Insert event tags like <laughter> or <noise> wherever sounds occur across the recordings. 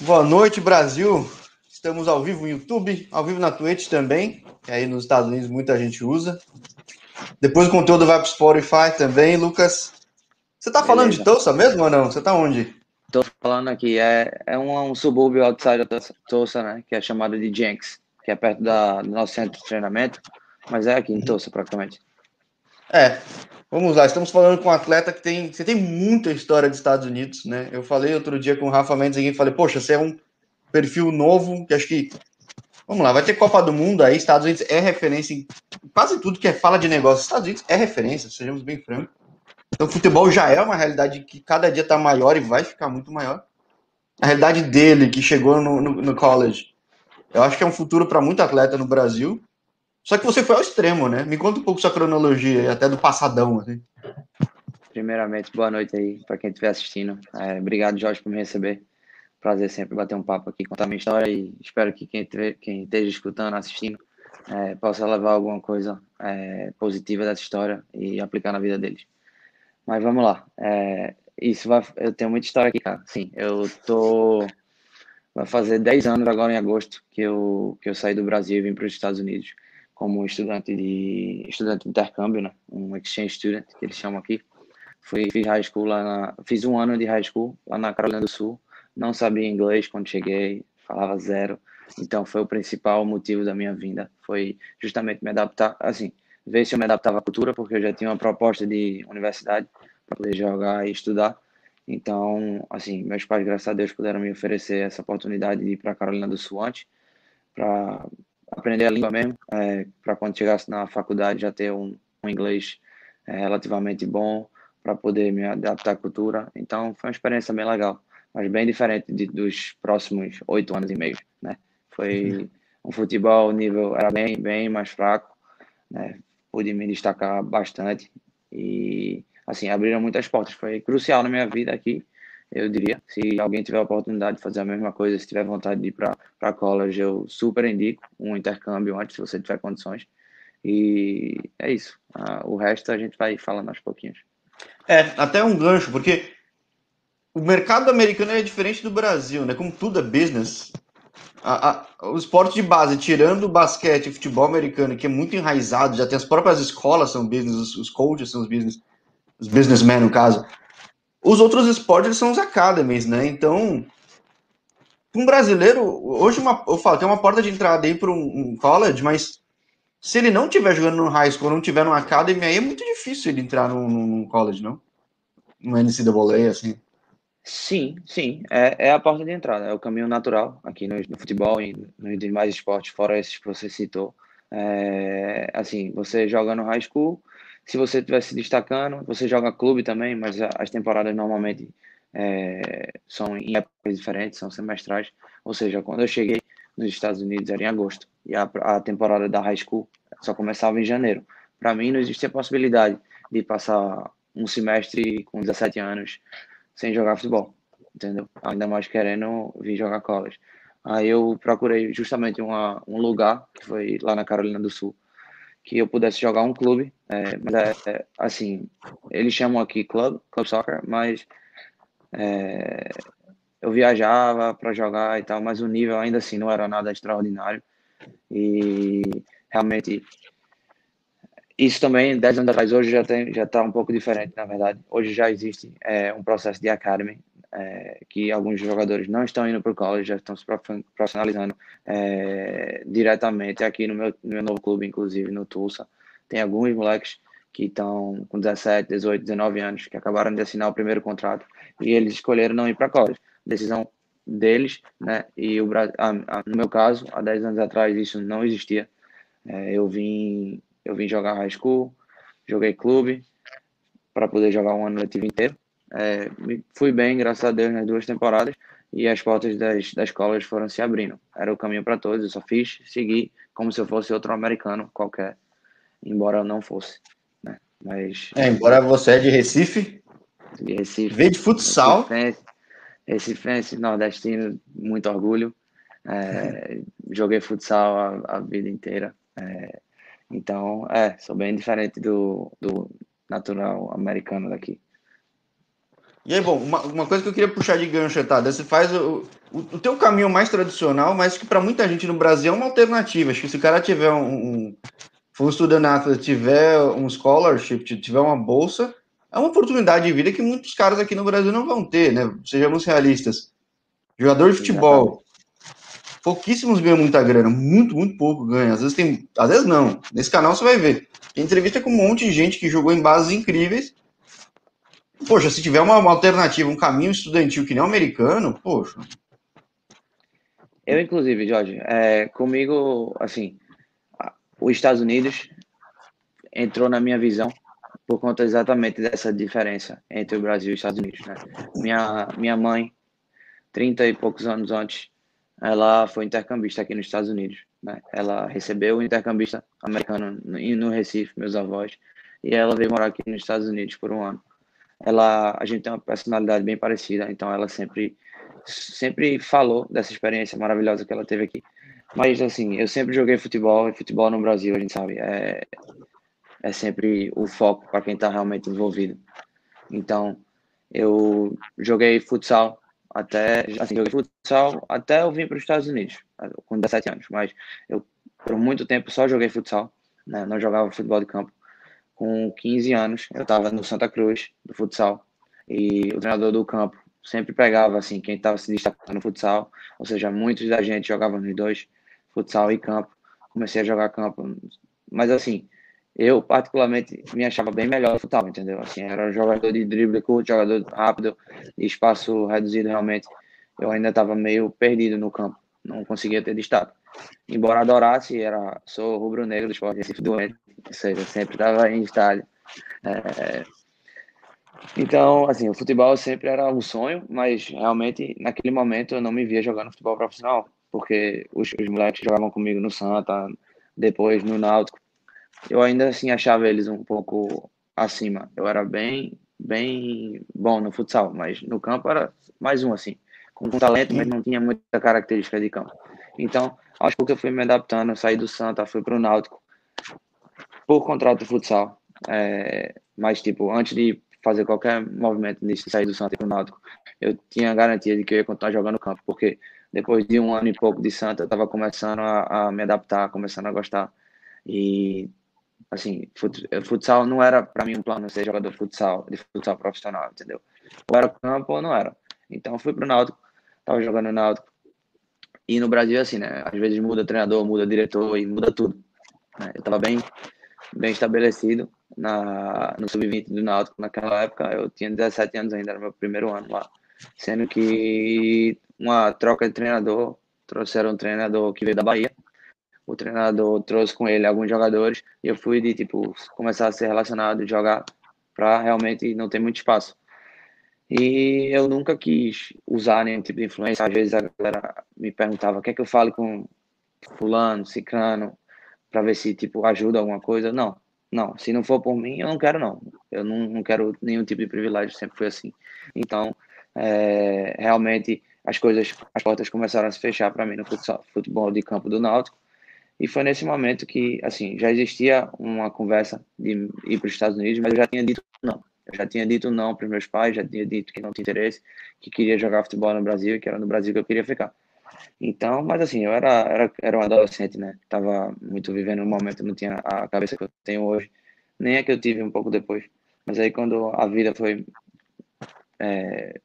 Boa noite, Brasil. Estamos ao vivo no YouTube, ao vivo na Twitch também, que aí nos Estados Unidos muita gente usa. Depois o conteúdo vai para o Spotify também, Lucas. Você tá falando Beleza. de Tulsa mesmo ou não? Você tá onde? Tô falando aqui, é, é um, um subúrbio outside da Tulsa, né? Que é chamado de Jenks, que é perto da, do nosso centro de treinamento, mas é aqui em Tulsa, praticamente. É, vamos lá, estamos falando com um atleta que tem. Você tem muita história dos Estados Unidos, né? Eu falei outro dia com o Rafa Mendes e falei, poxa, você é um perfil novo, que acho que. Vamos lá, vai ter Copa do Mundo aí, Estados Unidos é referência em quase tudo que é fala de negócio. Estados Unidos é referência, sejamos bem francos. Então, futebol já é uma realidade que cada dia está maior e vai ficar muito maior. A realidade dele, que chegou no, no, no college, eu acho que é um futuro para muito atleta no Brasil. Só que você foi ao extremo, né? Me conta um pouco sua cronologia, até do passadão. Assim. Primeiramente, boa noite aí para quem estiver assistindo. É, obrigado, Jorge, por me receber. Prazer sempre bater um papo aqui, contar minha história e espero que quem, quem esteja escutando, assistindo, é, possa levar alguma coisa é, positiva dessa história e aplicar na vida deles. Mas vamos lá. É, isso vai. Eu tenho muita história aqui, cara. Sim, eu tô. Vai fazer 10 anos agora em agosto que eu, que eu saí do Brasil e vim para os Estados Unidos como estudante de estudante de intercâmbio, né? Um exchange student que eles chamam aqui. Fui fiz high school lá na, fiz um ano de high school lá na Carolina do Sul. Não sabia inglês quando cheguei, falava zero. Então foi o principal motivo da minha vinda, foi justamente me adaptar, assim, ver se eu me adaptava à cultura, porque eu já tinha uma proposta de universidade para poder jogar e estudar. Então, assim, meus pais, graças a Deus, puderam me oferecer essa oportunidade de ir para Carolina do Sul antes, para aprender a língua mesmo, é, para quando chegasse na faculdade já ter um, um inglês é, relativamente bom, para poder me adaptar à cultura. Então, foi uma experiência bem legal, mas bem diferente de, dos próximos oito anos e meio, né? Foi um futebol nível era bem bem mais fraco, né? pude me destacar bastante e assim abriram muitas portas. Foi crucial na minha vida aqui, eu diria. Se alguém tiver a oportunidade de fazer a mesma coisa, se tiver vontade de ir para college, eu super indico um intercâmbio antes, se você tiver condições. E é isso. o resto a gente vai falando aos pouquinhos. É, até um gancho, porque o mercado americano é diferente do Brasil, né? Como tudo é business, a, a, o esporte de base, tirando o basquete e futebol americano, que é muito enraizado, já tem as próprias escolas são business, os, os coaches são os business, os businessmen no caso. Os outros esportes são os academies, né? Então, um brasileiro, hoje uma, eu falo, tem uma porta de entrada aí para um, um, college, mas se ele não estiver jogando no high school, não tiver no academy, aí é muito difícil ele entrar num, num college, não? No NCAA, assim. Sim, sim, é, é a porta de entrada, é o caminho natural aqui no, no futebol e nos demais esportes, fora esses que você citou. É, assim, você joga no high school, se você estiver se destacando, você joga clube também, mas as temporadas normalmente é, são em épocas diferentes, são semestrais. Ou seja, quando eu cheguei nos Estados Unidos era em agosto e a, a temporada da high school só começava em janeiro. Para mim, não existia possibilidade de passar um semestre com 17 anos sem jogar futebol, entendeu? Ainda mais querendo vir jogar college. Aí eu procurei justamente uma, um lugar, que foi lá na Carolina do Sul, que eu pudesse jogar um clube, é, mas é, é, assim, eles chamam aqui club, club soccer, mas é, eu viajava para jogar e tal, mas o nível ainda assim não era nada extraordinário e realmente isso também, 10 anos atrás, hoje já tem, já está um pouco diferente, na verdade. Hoje já existe é, um processo de academy, é, que alguns jogadores não estão indo para o college, já estão se profissionalizando é, diretamente aqui no meu, no meu novo clube, inclusive no Tulsa. Tem alguns moleques que estão com 17, 18, 19 anos, que acabaram de assinar o primeiro contrato e eles escolheram não ir para college. Decisão deles, né? E o a, a, no meu caso, há 10 anos atrás isso não existia. É, eu vim eu vim jogar high school, joguei clube para poder jogar um ano letivo inteiro. É, fui bem, graças a Deus, nas duas temporadas e as portas das, das escolas foram se abrindo. Era o caminho para todos, eu só fiz seguir como se eu fosse outro americano qualquer, embora eu não fosse. Né? Mas, é, embora você é de Recife, de Recife, veio de futsal. Recifense, Recifense, nordestino, muito orgulho. É, joguei futsal a, a vida inteira. É, então, é, sou bem diferente do, do natural americano daqui. E aí, bom, uma, uma coisa que eu queria puxar de gancho, tá? Você faz o. o, o teu caminho mais tradicional, mas que para muita gente no Brasil é uma alternativa. Acho que se o cara tiver um, um for estudante tiver um scholarship, tiver uma bolsa, é uma oportunidade de vida que muitos caras aqui no Brasil não vão ter, né? Sejamos realistas. Jogador de futebol, pouquíssimos ganham muita grana, muito, muito pouco ganha. Às vezes tem, às vezes não. Nesse canal você vai ver. Tem entrevista com um monte de gente que jogou em bases incríveis. Poxa, se tiver uma, uma alternativa, um caminho estudantil que nem o americano, poxa. Eu, inclusive, Jorge, é, comigo, assim, os Estados Unidos entrou na minha visão por conta exatamente dessa diferença entre o Brasil e os Estados Unidos. Né? Minha, minha mãe, 30 e poucos anos antes, ela foi intercambista aqui nos Estados Unidos. Né? Ela recebeu o intercambista americano no Recife, meus avós, e ela veio morar aqui nos Estados Unidos por um ano. Ela, a gente tem uma personalidade bem parecida, então ela sempre, sempre falou dessa experiência maravilhosa que ela teve aqui. Mas, assim, eu sempre joguei futebol, e futebol no Brasil, a gente sabe, é, é sempre o foco para quem está realmente envolvido. Então, eu joguei futsal até, assim, joguei futsal até eu vim para os Estados Unidos, com 17 anos, mas eu, por muito tempo, só joguei futsal, né? não jogava futebol de campo. Com 15 anos, eu estava no Santa Cruz, do futsal, e o treinador do campo sempre pegava, assim, quem estava se destacando no futsal, ou seja, muitos da gente jogavam nos dois, futsal e campo. Comecei a jogar campo, mas assim, eu particularmente me achava bem melhor no futsal, entendeu? Assim, era um jogador de drible curto, jogador rápido, espaço reduzido realmente. Eu ainda estava meio perdido no campo, não conseguia ter destaque. Embora adorasse, era sou rubro-negro do esporte Recife doente, ou seja, sempre estava em estádio. É... Então, assim, o futebol sempre era um sonho, mas realmente naquele momento eu não me via jogando futebol profissional porque os, os moleques jogavam comigo no Santa, depois no Náutico. Eu ainda assim achava eles um pouco acima. Eu era bem, bem bom no futsal, mas no campo era mais um assim, com talento, mas não tinha muita característica de campo. Então, acho que eu fui me adaptando, saí do Santa, fui para o Náutico por contrato de futsal. É, mas, tipo, antes de fazer qualquer movimento de sair do Santa para o Náutico, eu tinha garantia de que eu ia continuar jogando campo, porque depois de um ano e pouco de Santa, eu estava começando a, a, me adaptar, começando a gostar. E, assim, futsal não era para mim um plano ser jogador de futsal, de futsal profissional, entendeu? Ou era campo ou não era. Então, fui pro Náutico, estava jogando no Náutico. E no Brasil, assim, né? Às vezes muda treinador, muda diretor e muda tudo. Né? Eu estava bem, bem estabelecido na, no sub-20 do Náutico naquela época. Eu tinha 17 anos ainda, era meu primeiro ano lá. Sendo que uma troca de treinador, trouxeram um treinador que veio da Bahia. O treinador trouxe com ele alguns jogadores e eu fui de tipo começar a ser relacionado, jogar para realmente não ter muito espaço. E eu nunca quis usar nenhum tipo de influência. Às vezes a galera me perguntava: quer que eu fale com fulano, ciclano, para ver se tipo ajuda alguma coisa? Não, não. Se não for por mim, eu não quero não. Eu não, não quero nenhum tipo de privilégio. Sempre foi assim. Então, é, realmente as coisas, as portas começaram a se fechar para mim no futsal, futebol de campo do Náutico. E foi nesse momento que, assim, já existia uma conversa de ir para os Estados Unidos, mas eu já tinha dito não. Eu já tinha dito não para meus pais, já tinha dito que não tinha interesse, que queria jogar futebol no Brasil que era no Brasil que eu queria ficar. Então, mas assim, eu era, era, era um adolescente, né? Tava muito vivendo um momento, não tinha a cabeça que eu tenho hoje, nem a que eu tive um pouco depois. Mas aí, quando a vida foi é,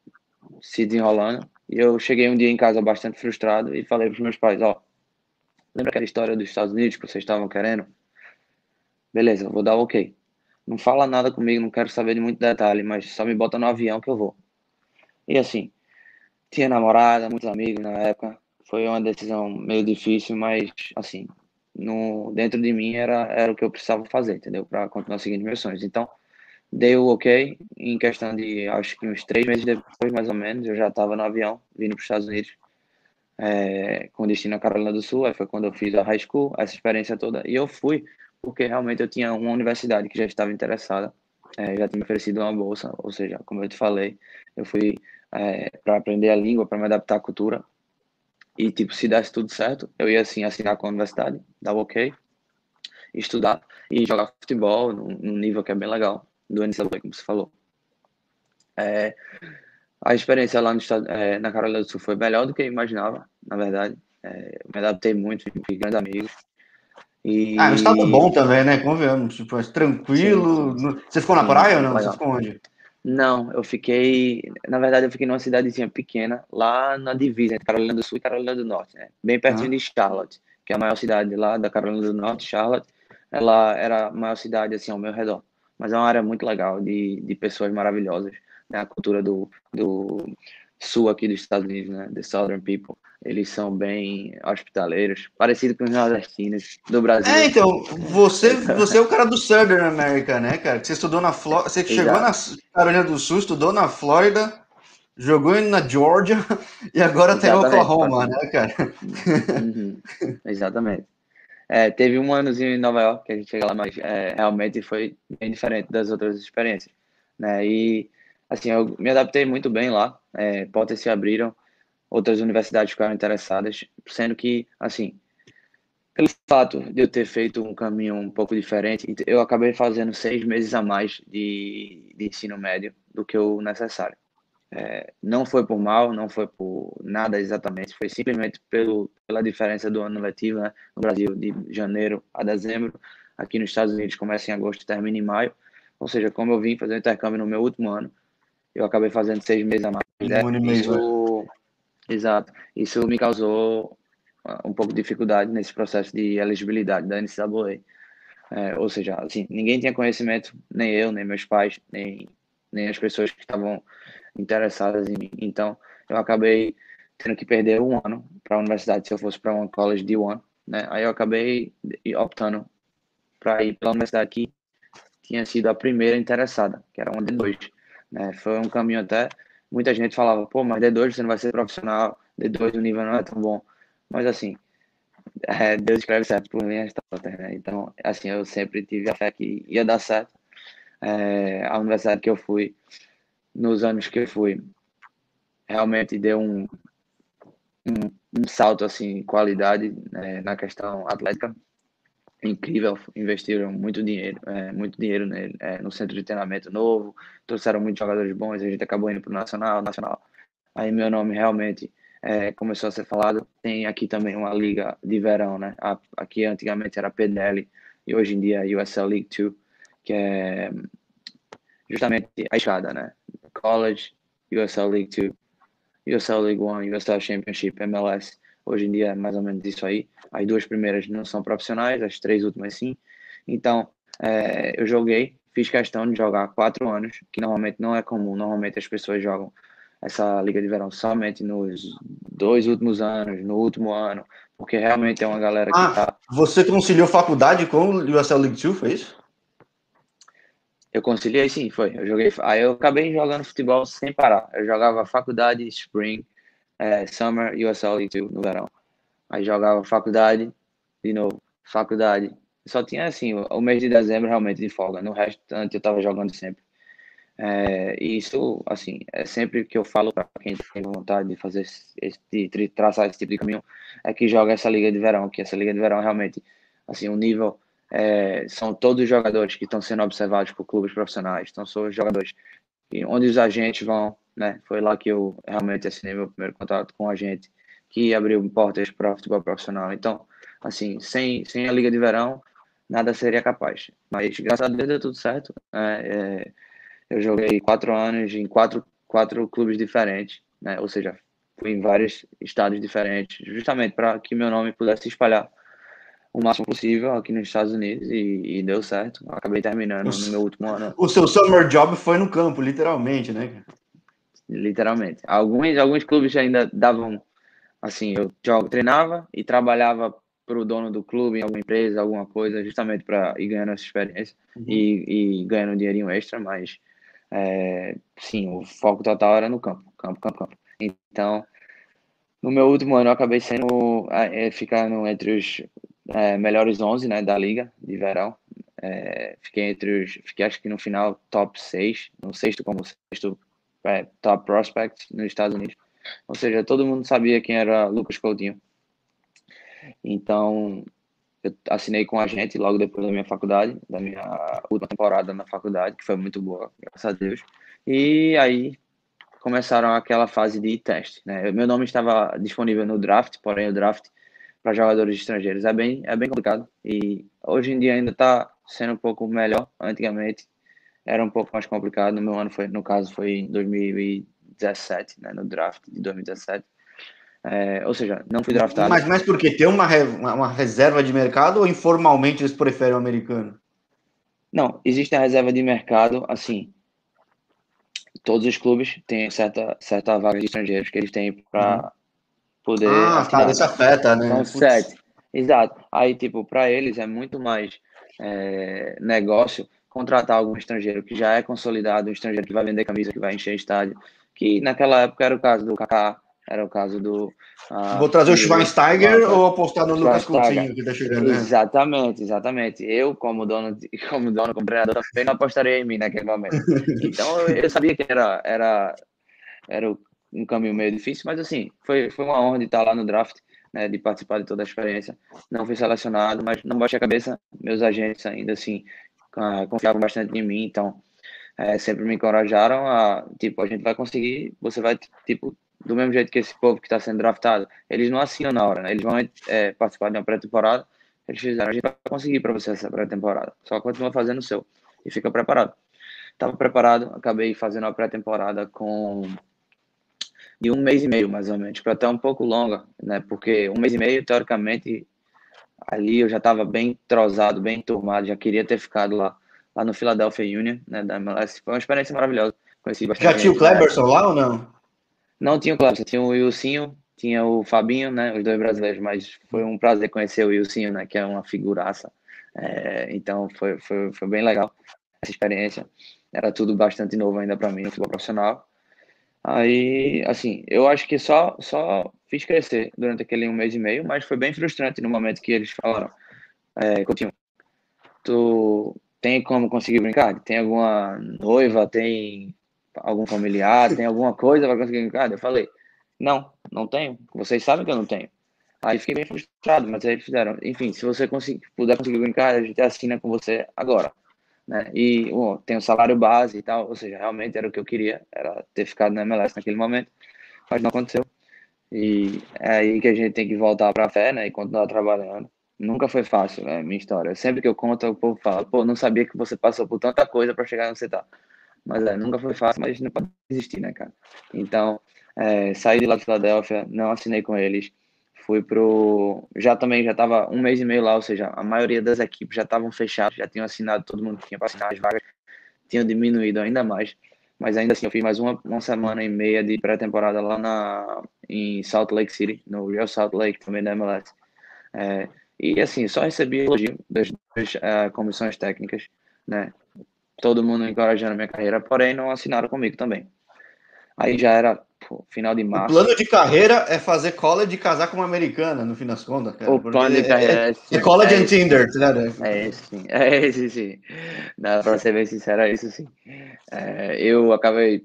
se desenrolando, e eu cheguei um dia em casa bastante frustrado e falei para os meus pais: Ó, lembra aquela história dos Estados Unidos que vocês estavam querendo? Beleza, vou dar ok. Não fala nada comigo, não quero saber de muito detalhe, mas só me bota no avião que eu vou. E assim, tinha namorada, muitos amigos na época. Foi uma decisão meio difícil, mas assim, no, dentro de mim era, era o que eu precisava fazer, entendeu? Para continuar seguindo meus sonhos. Então, dei o ok em questão de acho que uns três meses depois, mais ou menos, eu já estava no avião vindo para os Estados Unidos é, com destino à Carolina do Sul. Aí foi quando eu fiz a high school, essa experiência toda. E eu fui porque realmente eu tinha uma universidade que já estava interessada, é, já tinha me oferecido uma bolsa, ou seja, como eu te falei, eu fui é, para aprender a língua, para me adaptar à cultura. E, tipo, se desse tudo certo, eu ia, assim, assinar com a universidade, dar ok, estudar e jogar futebol num nível que é bem legal do NCAA, como você falou. É, A experiência lá no estado, é, na Carolina do Sul foi melhor do que eu imaginava, na verdade. É, me adaptei muito, fiz grandes amigos. E... Ah, o estado é bom também, né? Convenhamos. Tipo, é tranquilo. Sim, sim. Você ficou na sim, praia ou não? Legal. Você ficou onde? Não, eu fiquei. Na verdade, eu fiquei numa cidadezinha pequena, lá na divisa entre Carolina do Sul e Carolina do Norte, né? Bem pertinho ah. de Charlotte, que é a maior cidade lá da Carolina do Norte, Charlotte. Ela era a maior cidade, assim, ao meu redor. Mas é uma área muito legal, de, de pessoas maravilhosas. Né? A cultura do, do sul aqui dos Estados Unidos, né? The Southern People. Eles são bem hospitaleiros, parecido com os nordestinos do Brasil. É, então, você, você é o cara do Southern America, né, cara? Você estudou na Flórida, você Exato. chegou na Carolina do Sul, estudou na Flórida, jogou na Georgia <laughs> e agora tem Oklahoma, né, cara? Uhum, exatamente. É, teve um anozinho em Nova York que a gente chega lá, mas é, realmente foi bem diferente das outras experiências, né? E assim, eu me adaptei muito bem lá, é, portas se abriram, outras universidades ficaram interessadas, sendo que, assim, pelo fato de eu ter feito um caminho um pouco diferente, eu acabei fazendo seis meses a mais de, de ensino médio do que o necessário. É, não foi por mal, não foi por nada exatamente, foi simplesmente pelo, pela diferença do ano letivo, né? no Brasil de janeiro a dezembro, aqui nos Estados Unidos começa em agosto e termina em maio, ou seja, como eu vim fazer o intercâmbio no meu último ano, eu acabei fazendo seis meses a mais. Né? Um isso, exato. Isso me causou ah, um pouco de dificuldade nesse processo de elegibilidade da NCAA. É, ou seja, assim, ninguém tinha conhecimento, nem eu, nem meus pais, nem, nem as pessoas que estavam interessadas em mim. Então, eu acabei tendo que perder um ano para a universidade se eu fosse para uma college de one, né? Aí eu acabei optando para ir para a universidade que tinha sido a primeira interessada, que era uma de dois. Né? Foi um caminho até. Muita gente falava, pô, mas D2 você não vai ser profissional, D2 o nível não é tão bom. Mas assim, é, Deus escreve certo por mim, né? Então, assim, eu sempre tive a fé que ia dar certo. É, a universidade que eu fui, nos anos que eu fui, realmente deu um, um, um salto, assim, qualidade né, na questão atlética incrível, investiram muito dinheiro, é, muito dinheiro nele, é, no centro de treinamento novo, trouxeram muitos jogadores bons, a gente acabou indo para o Nacional, Nacional. Aí meu nome realmente é, começou a ser falado. Tem aqui também uma liga de verão, né? Aqui antigamente era PDL e hoje em dia é USL League 2, que é justamente a escada, né? College, USL League 2, USL League 1, USL Championship, MLS. Hoje em dia é mais ou menos isso aí. As duas primeiras não são profissionais, as três últimas sim. Então, é, eu joguei, fiz questão de jogar quatro anos, que normalmente não é comum. Normalmente as pessoas jogam essa Liga de Verão somente nos dois últimos anos, no último ano, porque realmente é uma galera que ah, tá... Você conciliou faculdade com o USL League 2, foi isso? Eu conciliei sim, foi. Eu joguei. Aí eu acabei jogando futebol sem parar. Eu jogava faculdade, spring, é, Summer USL League no verão. Aí jogava faculdade, de novo, faculdade. Só tinha assim, o, mês de dezembro realmente de folga. No resto, antes eu tava jogando sempre. É, e isso, assim, é sempre que eu falo para quem tem vontade de fazer esse, de traçar esse tipo de caminho, é que joga essa liga de verão, que essa liga de verão realmente, assim, o nível é, são todos os jogadores que estão sendo observados por clubes profissionais, então são os jogadores onde os agentes vão, né? Foi lá que eu realmente assinei meu primeiro contato com a gente, que abriu portas para o futebol profissional. Então, assim, sem, sem a Liga de Verão, nada seria capaz. Mas, graças a Deus, deu tudo certo. É, é, eu joguei quatro anos em quatro, quatro clubes diferentes, né? Ou seja, fui em vários estados diferentes, justamente para que meu nome pudesse se espalhar o máximo possível aqui nos Estados Unidos e, e deu certo. Acabei terminando o, no meu último ano. O seu summer job foi no campo, literalmente, né? Literalmente. Alguns, alguns clubes ainda davam, assim, eu jogo, treinava e trabalhava para o dono do clube, em alguma empresa, alguma coisa, justamente para ir ganhando essa experiência uhum. e, e ganhando um dinheirinho extra, mas é, sim, o foco total era no campo, campo, campo, campo. Então, no meu último ano, eu acabei sendo, é, ficando entre os é, melhores 11 né, da liga de verão. É, fiquei entre os, fiquei acho que no final top 6, no sexto como sexto é, top prospect nos Estados Unidos. Ou seja, todo mundo sabia quem era Lucas Coutinho. Então, eu assinei com a gente logo depois da minha faculdade, da minha última temporada na faculdade, que foi muito boa, graças a Deus. E aí começaram aquela fase de teste. Né? Meu nome estava disponível no draft, porém o draft para jogadores estrangeiros é bem, é bem complicado e hoje em dia ainda está sendo um pouco melhor. Antigamente era um pouco mais complicado. No meu ano foi, no caso, foi em 2017, né? no draft de 2017. É, ou seja, não fui draftado. Mas, mas por quê? Tem uma, uma reserva de mercado ou informalmente eles preferem o americano? Não, existe a reserva de mercado, assim, todos os clubes têm certa, certa vaga de estrangeiros que eles têm para uhum. poder. Ah, tá, isso afeta, né? São sete. Exato. Aí, tipo, para eles é muito mais é, negócio contratar algum estrangeiro que já é consolidado, um estrangeiro que vai vender camisa, que vai encher estádio, que naquela época era o caso do Kaká, era o caso do. Uh, Vou trazer o Schweinsteiger ou apostar no Lucas Coutinho que está chegando? Né? Exatamente, exatamente. Eu, como dono, <laughs> como dono, como treinador, também não apostaria em mim naquele momento. Então eu sabia que era, era, era um caminho meio difícil, mas assim, foi, foi uma honra de estar lá no draft, né, de participar de toda a experiência. Não fui selecionado, mas não baixei a cabeça. Meus agentes ainda assim confiavam bastante em mim, então é, sempre me encorajaram a, tipo, a gente vai conseguir, você vai, tipo, do mesmo jeito que esse povo que está sendo draftado, eles não assinam na hora, né? Eles vão é, participar de uma pré-temporada, eles fizeram, a gente vai conseguir para você essa pré-temporada, só continua fazendo o seu e fica preparado. Estava preparado, acabei fazendo a pré-temporada com de um mês e meio, mais ou menos, para até um pouco longa, né? Porque um mês e meio, teoricamente, ali eu já estava bem trozado, bem turmado, já queria ter ficado lá, lá no Philadelphia Union, né? Da MLS. Foi uma experiência maravilhosa. Conheci bastante. Já tinha o Cleberson lá ou não? Não tinha o Cleberson, tinha o Wilsinho, tinha o Fabinho, né? Os dois brasileiros, mas foi um prazer conhecer o Wilsinho, né? Que é uma figuraça. É, então foi, foi, foi bem legal essa experiência. Era tudo bastante novo ainda para mim no futebol profissional. Aí, assim, eu acho que só, só fiz crescer durante aquele um mês e meio, mas foi bem frustrante no momento que eles falaram, é, Coutinho, tu tem como conseguir brincar? Tem alguma noiva, tem algum familiar, tem alguma coisa para conseguir brincar? Eu falei, não, não tenho. Vocês sabem que eu não tenho. Aí fiquei bem frustrado, mas aí eles fizeram, enfim, se você conseguir, puder conseguir brincar, a gente assina com você agora né? E bom, tem o salário base e tal, ou seja, realmente era o que eu queria, era ter ficado na MLS naquele momento, mas não aconteceu. E é aí que a gente tem que voltar para a fé, né? E continuar trabalhando. Nunca foi fácil, né? Minha história. Sempre que eu conto, o povo fala, pô, não sabia que você passou por tanta coisa para chegar onde você tá. Mas é, nunca foi fácil, mas a gente não pode desistir, né, cara? Então, é, saí de lá de Filadélfia, não assinei com eles fui pro. Já também já estava um mês e meio lá, ou seja, a maioria das equipes já estavam fechadas, já tinham assinado, todo mundo tinha para assinar as vagas, tinham diminuído ainda mais. Mas ainda assim, eu fiz mais uma, uma semana e meia de pré-temporada lá na, em Salt Lake City, no Real Salt Lake, também da MLS. É, e assim, só recebi elogio das, das uh, comissões técnicas, né? Todo mundo encorajando minha carreira, porém não assinaram comigo também. Aí já era pô, final de março. O plano de carreira é fazer college e casar com uma americana, no fim das contas, cara. O plano de carreira é, é, é college é and Tinder, né? É esse sim, <laughs> é esse sim. Dá pra ser bem sincero, é isso sim. É, eu acabei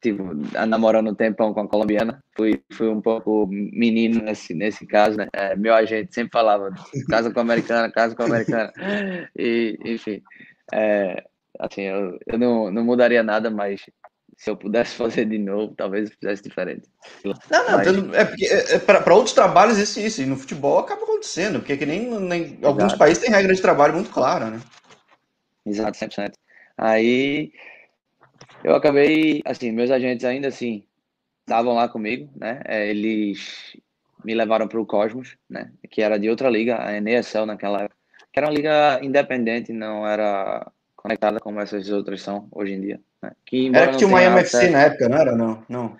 tipo, namorando um tempão com a colombiana. Fui, fui um pouco menino nesse, nesse caso, né? É, meu agente sempre falava, casa com a americana, casa com a americana. E, enfim, é, assim, eu, eu não, não mudaria nada, mas se eu pudesse <laughs> fazer de novo, talvez eu fizesse diferente. Não, não, Mas... é porque é, é para outros trabalhos isso, isso, e no futebol acaba acontecendo, porque é que nem, nem alguns países têm regra de trabalho muito clara, né? Exato, 100%. Aí eu acabei, assim, meus agentes ainda assim estavam lá comigo, né? É, eles me levaram para o Cosmos, né? Que era de outra liga, a NESL naquela época, que era uma liga independente, não era conectada como essas outras são hoje em dia. Era que tinha o Miami FC na época, não era? Não, não.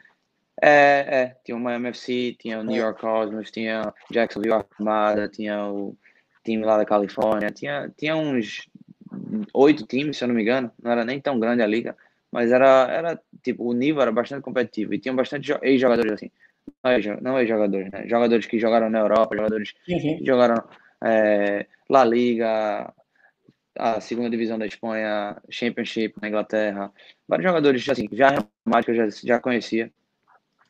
É, é, tinha o Miami FC, tinha o New é. York Cosmos, tinha Jacksonville Armada, tinha o time lá da Califórnia, tinha, tinha uns oito times, se eu não me engano, não era nem tão grande a liga, mas era, era tipo, o nível era bastante competitivo e tinha bastante ex-jogadores assim, não ex-jogadores, né? Jogadores que jogaram na Europa, jogadores uhum. que jogaram é, La Liga, a segunda divisão da Espanha, Championship na Inglaterra, vários jogadores assim, já que eu já, já conhecia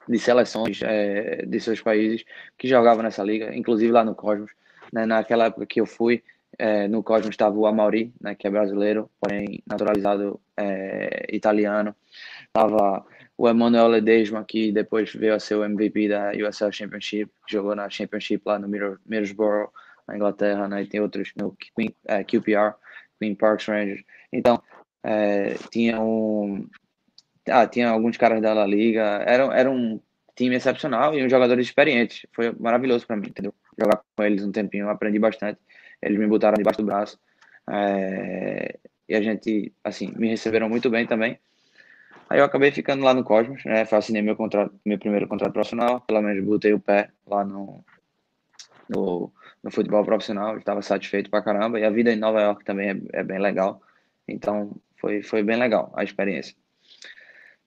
de seleções é, de seus países que jogavam nessa liga, inclusive lá no Cosmos. Né, naquela época que eu fui, é, no Cosmos estava o Amauri, né, que é brasileiro, porém naturalizado é, italiano. Estava o Emmanuel Ledesma, que depois veio a ser o MVP da USL Championship, jogou na Championship lá no Middlesbrough, na Inglaterra, né? E tem outros no é, QPR, Queen Parks Rangers. Então, é, tinha um... Ah, tinha alguns caras da La Liga. Era, era um time excepcional e um jogador experiente. Foi maravilhoso para mim, entendeu? Jogar com eles um tempinho, aprendi bastante. Eles me botaram debaixo do braço. É, e a gente, assim, me receberam muito bem também. Aí eu acabei ficando lá no Cosmos, né? Assinei meu contrato, meu primeiro contrato profissional, pelo menos botei o pé lá no, no, no futebol profissional, estava satisfeito pra caramba. E a vida em Nova York também é, é, bem legal. Então foi, foi bem legal a experiência.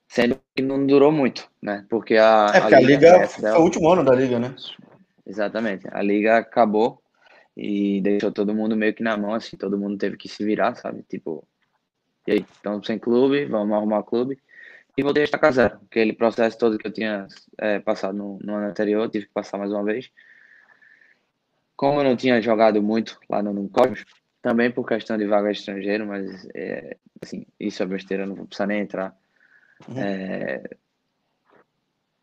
Sendo que não durou muito, né? Porque a. É, porque a, a Liga, a foi o último ano da Liga, né? Exatamente. A Liga acabou e deixou todo mundo meio que na mão, assim, todo mundo teve que se virar, sabe? Tipo, e aí, estamos sem clube, vamos arrumar clube. E voltei a estacar zero. Aquele processo todo que eu tinha é, passado no, no, ano anterior, tive que passar mais uma vez. Como eu não tinha jogado muito lá no, no Cosmos, também por questão de vaga estrangeiro, mas é, assim, isso é besteira, não vou precisar nem entrar. Uhum. É,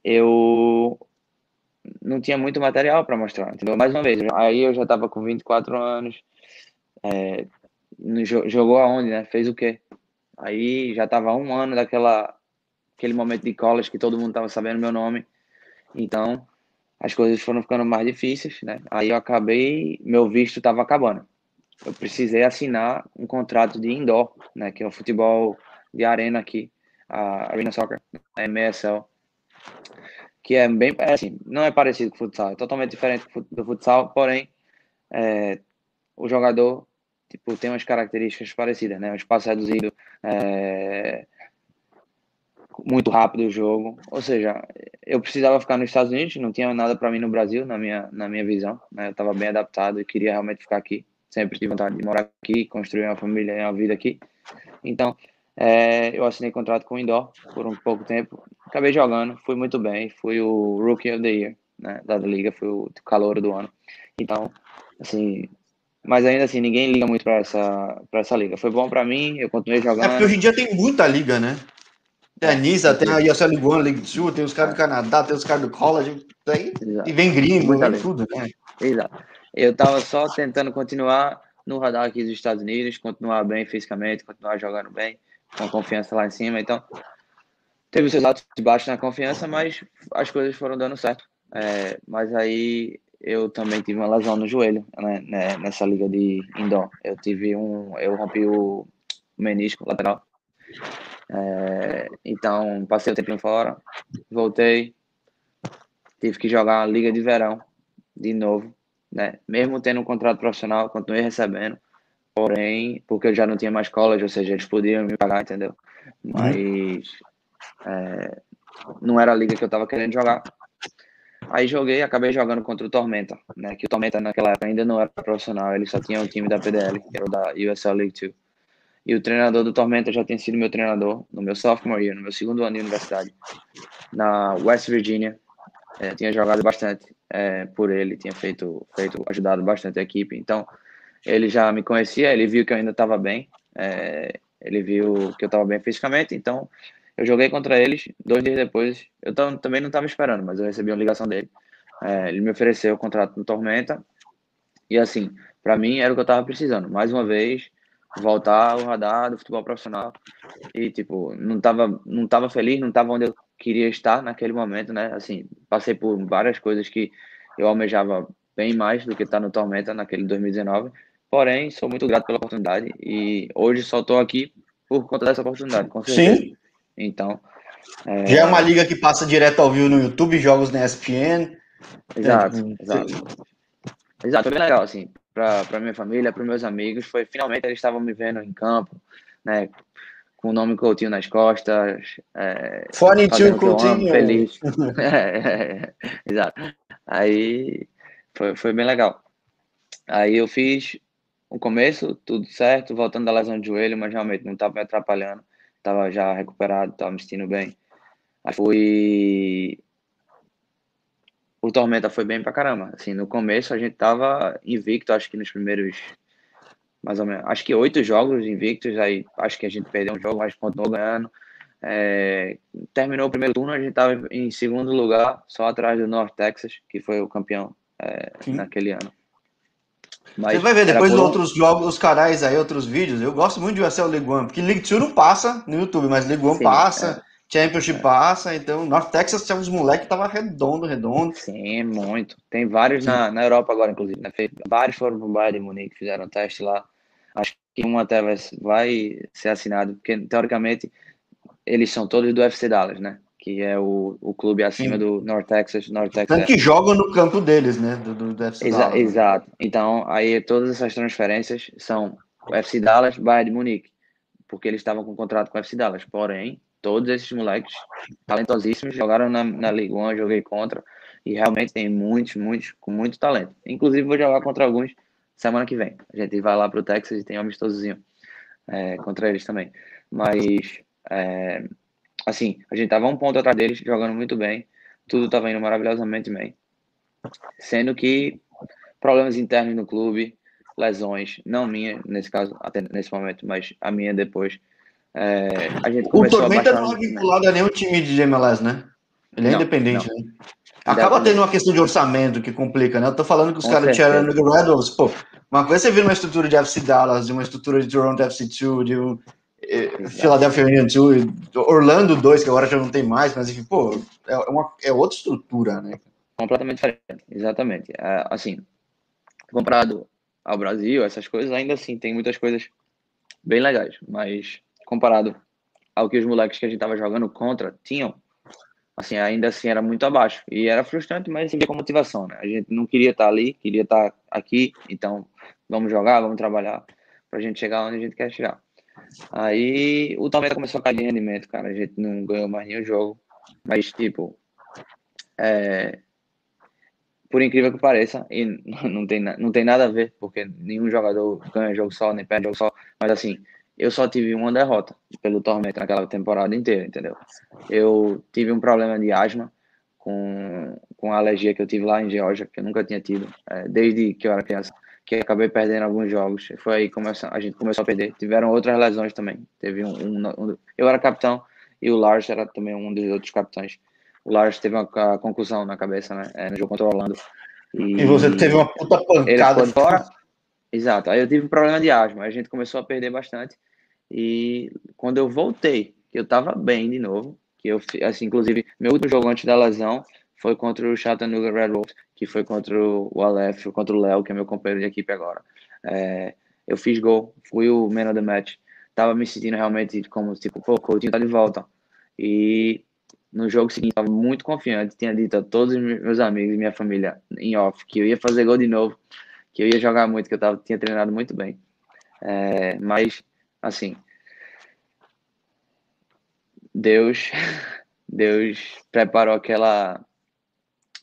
eu não tinha muito material para mostrar, entendeu? Mais uma vez, aí eu já estava com 24 anos, é, jogou aonde, né? Fez o quê? Aí já estava um ano daquela aquele momento de college que todo mundo estava sabendo meu nome, então as coisas foram ficando mais difíceis, né? Aí eu acabei, meu visto estava acabando. Eu precisei assinar um contrato de indoor, né? Que é o futebol de arena aqui, a Arena Soccer, a MSL que é bem, é assim, não é parecido com o futsal, é totalmente diferente do futsal, porém, é, o jogador, tipo, tem umas características parecidas, né? Um espaço reduzido, é, muito rápido o jogo, ou seja, eu precisava ficar nos Estados Unidos, não tinha nada para mim no Brasil, na minha, na minha visão, né? Eu estava bem adaptado e queria realmente ficar aqui, sempre tive vontade de morar aqui, construir uma família e uma vida aqui, então, é, eu assinei contrato com o Indoor por um pouco tempo. Acabei jogando, fui muito bem. Fui o Rookie of the Year né, da liga, fui o calor do ano. Então, assim, mas ainda assim, ninguém liga muito para essa, pra essa liga. Foi bom para mim, eu continuei jogando. É porque hoje em dia tem muita liga, né? Tem a é, NISA, tem a League One, League Two, tem os caras do Canadá, tem os caras do college, tem, e vem gringo, vem tudo, né? Exato. Eu tava só tentando continuar no radar aqui dos Estados Unidos, continuar bem fisicamente, continuar jogando bem com confiança lá em cima. Então, teve seus altos e baixos na confiança, mas as coisas foram dando certo. É, mas aí eu também tive uma lesão no joelho né, né, nessa liga de indoor. Eu tive um, eu rompi o menisco lateral. É, então passei o tempinho fora, voltei, tive que jogar a liga de verão de novo, né? Mesmo tendo um contrato profissional, continuei recebendo, Porém, porque eu já não tinha mais college, ou seja, eles podiam me pagar, entendeu? Mas é, não era a liga que eu tava querendo jogar. Aí joguei, acabei jogando contra o Tormenta, né? Que o Tormenta naquela época ainda não era profissional, ele só tinha o time da PDL, que era da USL League 2. E o treinador do Tormenta já tinha sido meu treinador no meu sophomore year, no meu segundo ano de universidade, na West Virginia. É, tinha jogado bastante é, por ele, tinha feito, feito, ajudado bastante a equipe. Então, ele já me conhecia, ele viu que eu ainda estava bem, é, ele viu que eu estava bem fisicamente, então eu joguei contra eles. Dois dias depois, eu também não estava esperando, mas eu recebi uma ligação dele. É, ele me ofereceu o contrato no Tormenta, e assim, para mim era o que eu estava precisando. Mais uma vez, voltar ao radar do futebol profissional. E, tipo, não estava não tava feliz, não estava onde eu queria estar naquele momento, né? Assim, passei por várias coisas que eu almejava bem mais do que estar no Tormenta naquele 2019. Porém, sou muito grato pela oportunidade e hoje só estou aqui por conta dessa oportunidade, com certeza. Sim. Então. É... Já é uma liga que passa direto ao vivo no YouTube, jogos na ESPN. Exato, é, exato. Exato, foi bem legal, assim, para minha família, para meus amigos. Foi finalmente eles estavam me vendo em campo, né? Com o nome Coutinho nas costas. É, Fone tio Coutinho. feliz. <laughs> é, é, exato. Aí foi, foi bem legal. Aí eu fiz no começo, tudo certo, voltando da lesão de joelho, mas realmente não estava me atrapalhando, estava já recuperado, estava me sentindo bem. Aí fui. O Tormenta foi bem pra caramba. Assim, no começo a gente tava invicto, acho que nos primeiros. Mais ou menos. Acho que oito jogos invictos, aí acho que a gente perdeu um jogo, mas continuou ganhando. É, terminou o primeiro turno, a gente estava em segundo lugar, só atrás do North Texas, que foi o campeão é, naquele ano. Mas Você vai ver depois por... outros jogos, os canais aí, outros vídeos. Eu gosto muito de USL League One, porque League 2 não passa no YouTube, mas League One Sim, passa, é. Championship é. passa, então North Texas tinha uns moleques que tava redondo, redondo. Sim, muito. Tem vários na, na Europa agora, inclusive. Né? Vários foram pro Bayern de Munique, fizeram teste lá. Acho que um até vai, vai ser assinado, porque teoricamente eles são todos do FC Dallas, né? que é o, o clube acima Sim. do North Texas. North Texas Tanto que jogam no campo deles, né? Do, do, do FC Exa Dallas. Exato. Então, aí todas essas transferências são o FC Dallas, Bayern de Munique, porque eles estavam com contrato com o FC Dallas. Porém, todos esses moleques talentosíssimos jogaram na, na Liga 1, joguei contra, e realmente tem muitos, muitos, com muito talento. Inclusive, vou jogar contra alguns semana que vem. A gente vai lá para o Texas e tem um amistosozinho é, contra eles também. Mas. É, assim, a gente tava um ponto atrás deles, jogando muito bem, tudo tava indo maravilhosamente bem. Sendo que problemas internos no clube, lesões, não minha, nesse caso, até nesse momento, mas a minha depois. É, a gente o Tormenta não é vinculado a nenhum time de MLS, né? Ele é não, independente, não. né? Acaba tendo uma questão de orçamento que complica, né? Eu tô falando que os caras de Chattanooga Red Wolves, pô, uma coisa é você vira uma estrutura de FC Dallas, de uma estrutura de Toronto FC2, de um, Philadelphia Union 2, Orlando 2, que agora já não tem mais, mas enfim, pô, é, uma, é outra estrutura, né? Completamente diferente, exatamente. É, assim, comparado ao Brasil, essas coisas, ainda assim, tem muitas coisas bem legais, mas comparado ao que os moleques que a gente tava jogando contra tinham, assim, ainda assim era muito abaixo. E era frustrante, mas assim, com motivação, né? A gente não queria estar ali, queria estar aqui, então vamos jogar, vamos trabalhar pra gente chegar onde a gente quer chegar. Aí o Tometa começou a cair de rendimento, cara. A gente não ganhou mais nenhum jogo. Mas, tipo, é, por incrível que pareça, e <laughs> não tem, não tem nada a ver, porque nenhum jogador ganha jogo só, nem perde jogo só. Mas, assim, eu só tive uma derrota pelo Tormenta naquela temporada inteira, entendeu? Eu tive um problema de asma com, com a alergia que eu tive lá em Geórgia, que eu nunca tinha tido, é, desde que eu era criança que acabei perdendo alguns jogos. Foi aí que a gente começou a perder. Tiveram outras lesões também. Teve um, um, um, eu era capitão e o Lars era também um dos outros capitães. O Lars teve uma, conclusão na cabeça, né? É, no jogo contra o Orlando. E, e você teve uma puta pancada. Ele fora. Exato. Aí eu tive um problema de asma. A gente começou a perder bastante. E quando eu voltei, eu tava bem de novo, que eu, assim, inclusive, meu último jogo antes da lesão foi contra o Chattanooga Red Wolves que foi contra o Aleph, contra o Léo, que é meu companheiro de equipe agora. É, eu fiz gol, fui o man of the match. Tava me sentindo realmente como, tipo, pô, o Coutinho tá de volta. E no jogo seguinte, tava muito confiante. Tinha dito a todos os meus amigos e minha família em off que eu ia fazer gol de novo, que eu ia jogar muito, que eu tava, tinha treinado muito bem. É, mas, assim, Deus, <laughs> Deus preparou aquela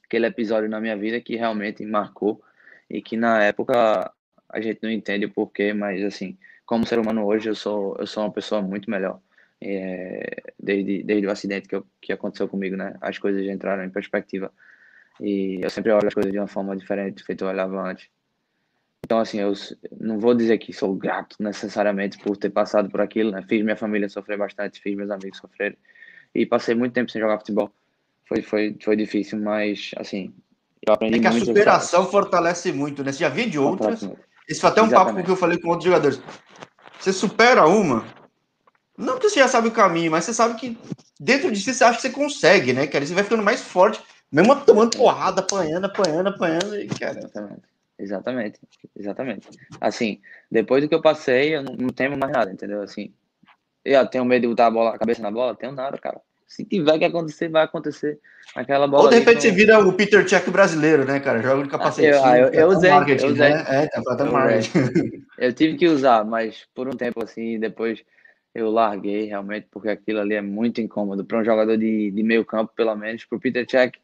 aquele episódio na minha vida que realmente marcou e que na época a gente não entende o porquê, mas assim, como ser humano hoje, eu sou, eu sou uma pessoa muito melhor. É, desde, desde o acidente que, eu, que aconteceu comigo, né? As coisas entraram em perspectiva. E eu sempre olho as coisas de uma forma diferente, feito eu olhava antes. Então, assim, eu não vou dizer que sou grato necessariamente por ter passado por aquilo, né? Fiz minha família sofrer bastante, fiz meus amigos sofrerem. E passei muito tempo sem jogar futebol foi, foi, foi difícil, mas assim, eu aprendi é que a superação fortalece muito, né? Você já via de outras. Esse foi até um Exatamente. papo que eu falei com outros jogadores. Você supera uma, não que você já sabe o caminho, mas você sabe que dentro de si você acha que você consegue, né, cara? Você vai ficando mais forte, mesmo tomando porrada, apanhando, apanhando, apanhando, e, cara. Exatamente. Exatamente, exatamente. Assim, depois do que eu passei, eu não, não temo mais nada, entendeu? Assim, eu tenho medo de botar a, bola, a cabeça na bola, tenho nada, cara. Se tiver que acontecer, vai acontecer. Aquela bola. Ou de repente você vira o Peter Check brasileiro, né, cara? Joga de capacete. Ah, eu, eu, eu usei. eu usei. Né? É, tá eu tive que usar, mas por um tempo assim, depois eu larguei realmente, porque aquilo ali é muito incômodo. Para um jogador de, de meio campo, pelo menos, para o Peter Check.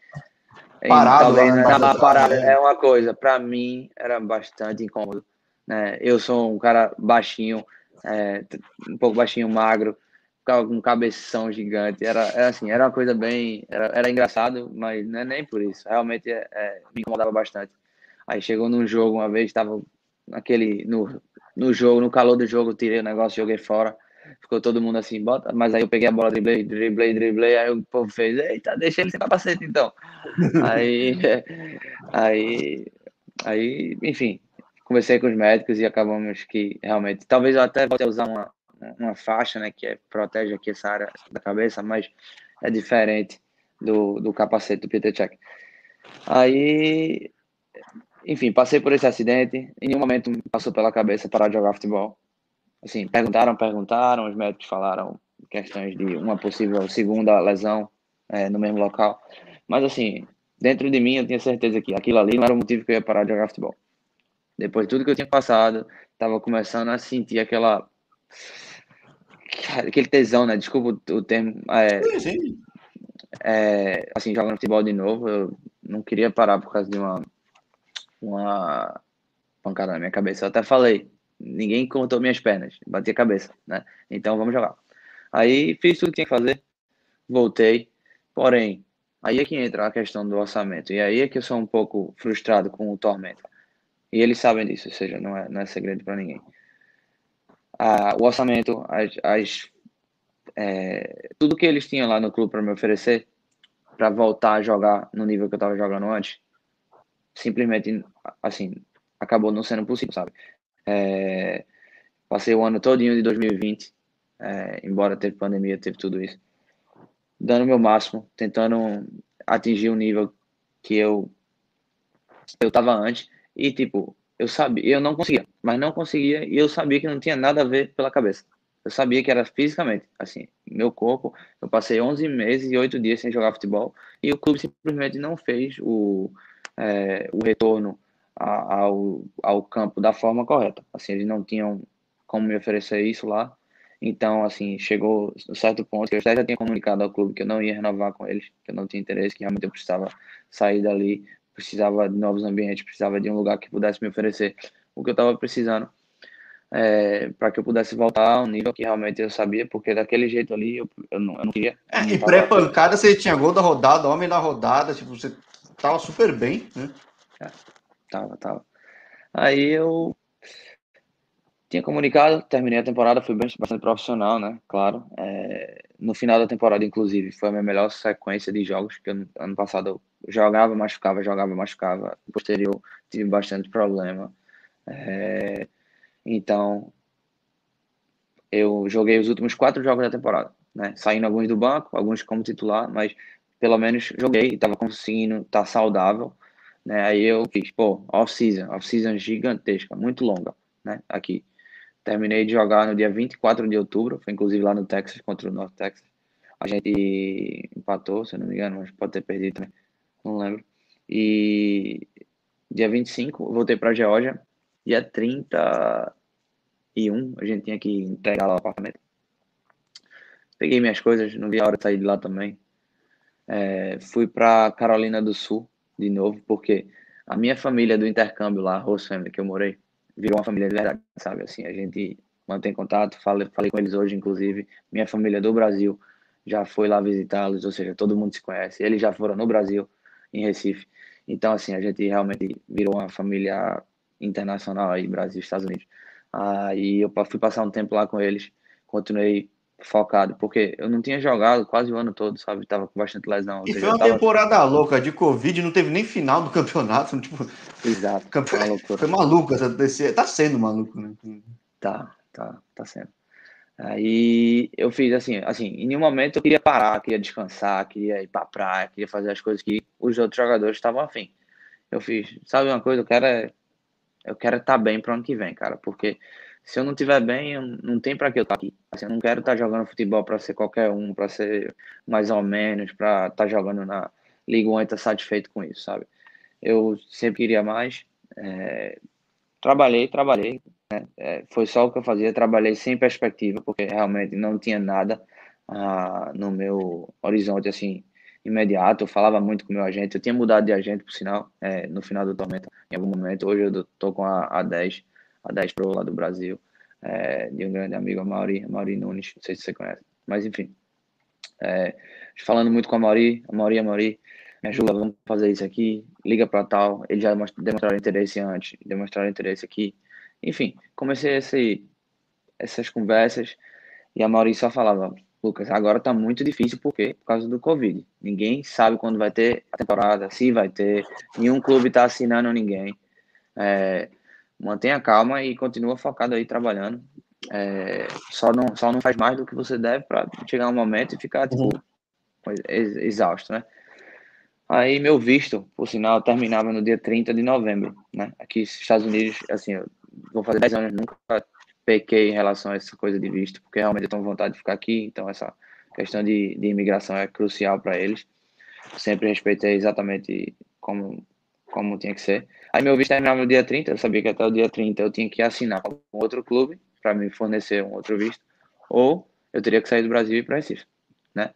Parado, talvez, né? parado é uma coisa. Para mim, era bastante incômodo. Né? Eu sou um cara baixinho, é, um pouco baixinho, magro ficava com um cabeção gigante. Era, era assim, era uma coisa bem. Era, era engraçado, mas não é nem por isso. Realmente é, é, me incomodava bastante. Aí chegou num jogo uma vez, estava naquele. No, no jogo, no calor do jogo, tirei o negócio, joguei fora. Ficou todo mundo assim, bota, mas aí eu peguei a bola, driblei, driblei, driblei, aí o povo fez, eita, deixa ele sem capacete então. <laughs> aí, aí, aí, enfim, conversei com os médicos e acabamos que realmente, talvez eu até volte a usar uma, uma faixa, né, que é, protege aqui essa área da cabeça, mas é diferente do, do capacete do Peter Check. Aí, enfim, passei por esse acidente, em nenhum momento me passou pela cabeça parar de jogar futebol. Assim, perguntaram, perguntaram, os médicos falaram questões de uma possível segunda lesão é, no mesmo local. Mas assim, dentro de mim eu tinha certeza que aquilo ali não era o motivo que eu ia parar de jogar futebol. Depois de tudo que eu tinha passado, estava começando a sentir aquela <laughs> aquele tesão, né? Desculpa o termo. É, sim, sim. É, assim, jogando futebol de novo, eu não queria parar por causa de uma, uma pancada na minha cabeça. Eu até falei, ninguém cortou minhas pernas, bati a cabeça, né? Então vamos jogar. Aí fiz tudo que tinha que fazer, voltei, porém, aí é que entra a questão do orçamento. E aí é que eu sou um pouco frustrado com o Tormenta. E eles sabem disso, ou seja, não é, não é segredo para ninguém. Ah, o orçamento, as, as é, tudo que eles tinham lá no clube para me oferecer, para voltar a jogar no nível que eu estava jogando antes, simplesmente, assim, acabou não sendo possível, sabe? É, passei o ano todinho de 2020, é, embora teve pandemia, teve tudo isso, dando o meu máximo, tentando atingir o nível que eu eu tava antes e tipo, eu sabia, eu não conseguia, mas não conseguia e eu sabia que não tinha nada a ver pela cabeça. Eu sabia que era fisicamente, assim, meu corpo. Eu passei 11 meses e 8 dias sem jogar futebol e o clube simplesmente não fez o, é, o retorno ao, ao campo da forma correta. Assim, eles não tinham como me oferecer isso lá. Então, assim, chegou um certo ponto que eu já tinha comunicado ao clube que eu não ia renovar com eles, que eu não tinha interesse, que realmente eu precisava sair dali, precisava de novos ambientes, precisava de um lugar que pudesse me oferecer o que eu estava precisando é, para que eu pudesse voltar ao nível que realmente eu sabia, porque daquele jeito ali eu, eu, não, eu não queria. É, e pré-pancada você tinha gol da rodada, homem da rodada, tipo, você tava super bem, né? É, tava, tava. Aí eu tinha comunicado, terminei a temporada, fui bastante profissional, né? Claro. É, no final da temporada, inclusive, foi a minha melhor sequência de jogos, que ano passado eu jogava, machucava, jogava, machucava. Posterior, tive bastante problema. É, então, eu joguei os últimos quatro jogos da temporada, né? Saindo alguns do banco, alguns como titular, mas pelo menos joguei e estava conseguindo estar tá saudável, né? Aí eu fiz, pô, off-season, off-season gigantesca, muito longa, né? Aqui. Terminei de jogar no dia 24 de outubro, foi inclusive lá no Texas, contra o North Texas. A gente empatou, se não me engano, mas pode ter perdido também, não lembro. E dia 25, voltei para Geórgia. Dia 30, e um, a gente tinha que entregar lá o apartamento. Peguei minhas coisas, não vi a hora de sair de lá também. É, fui para Carolina do Sul de novo, porque a minha família do intercâmbio lá, Rose Family, que eu morei, virou uma família de verdade, sabe? Assim, a gente mantém contato, falei, falei com eles hoje, inclusive. Minha família do Brasil já foi lá visitá-los, ou seja, todo mundo se conhece. Eles já foram no Brasil, em Recife. Então, assim, a gente realmente virou uma família internacional aí, Brasil, Estados Unidos. Aí eu fui passar um tempo lá com eles, continuei focado, porque eu não tinha jogado quase o ano todo, sabe? Tava com bastante lesão. E foi uma tava... temporada louca de Covid, não teve nem final do <laughs> campeonato. Tipo... Exato. <laughs> Campeonato... Foi maluco essa. Tá sendo maluco, né? Tá, tá, tá sendo. Aí eu fiz assim, assim, em nenhum momento eu queria parar, queria descansar, queria ir pra praia, queria fazer as coisas que os outros jogadores estavam afim. Eu fiz, sabe uma coisa, eu quero é eu quero estar bem para ano que vem, cara, porque se eu não estiver bem, não tem para que eu estar aqui. Assim, eu não quero estar jogando futebol para ser qualquer um, para ser mais ou menos, para estar jogando na Liga 1 e estar satisfeito com isso, sabe? Eu sempre queria mais. É, trabalhei, trabalhei. Né? É, foi só o que eu fazia, trabalhei sem perspectiva, porque realmente não tinha nada ah, no meu horizonte, assim, imediato. Eu falava muito com o meu agente. Eu tinha mudado de agente, por sinal, é, no final do Tormenta, em algum momento. Hoje eu tô com a, a 10, a 10 Pro lá do Brasil, é, de um grande amigo, a Mauri, a Mauri Nunes. Não sei se você conhece. Mas, enfim. É, falando muito com a Mauri, a Mauri, a Mauri, me ajuda, vamos fazer isso aqui, liga para tal. Eles já demonstraram interesse antes, demonstraram interesse aqui. Enfim, comecei esse, essas conversas E a Maurício só falava, Lucas, agora tá muito difícil porque por causa do Covid. Ninguém sabe quando vai ter a temporada, se vai ter. Nenhum clube tá assinando ninguém. É, mantenha calma e continua focado aí trabalhando. É, só, não, só não faz mais do que você deve para chegar um momento e ficar tipo, uhum. exausto, né? Aí meu visto, por sinal, terminava no dia 30 de novembro, né? Aqui nos Estados Unidos, assim, eu vou fazer 10 anos, nunca pequei em relação a essa coisa de visto, porque realmente eu tenho vontade de ficar aqui, então essa questão de, de imigração é crucial para eles. Sempre respeitei exatamente como, como tinha que ser. Aí meu visto terminava no dia 30, eu sabia que até o dia 30 eu tinha que assinar com outro clube para me fornecer um outro visto, ou eu teria que sair do Brasil e ir para Recife, né?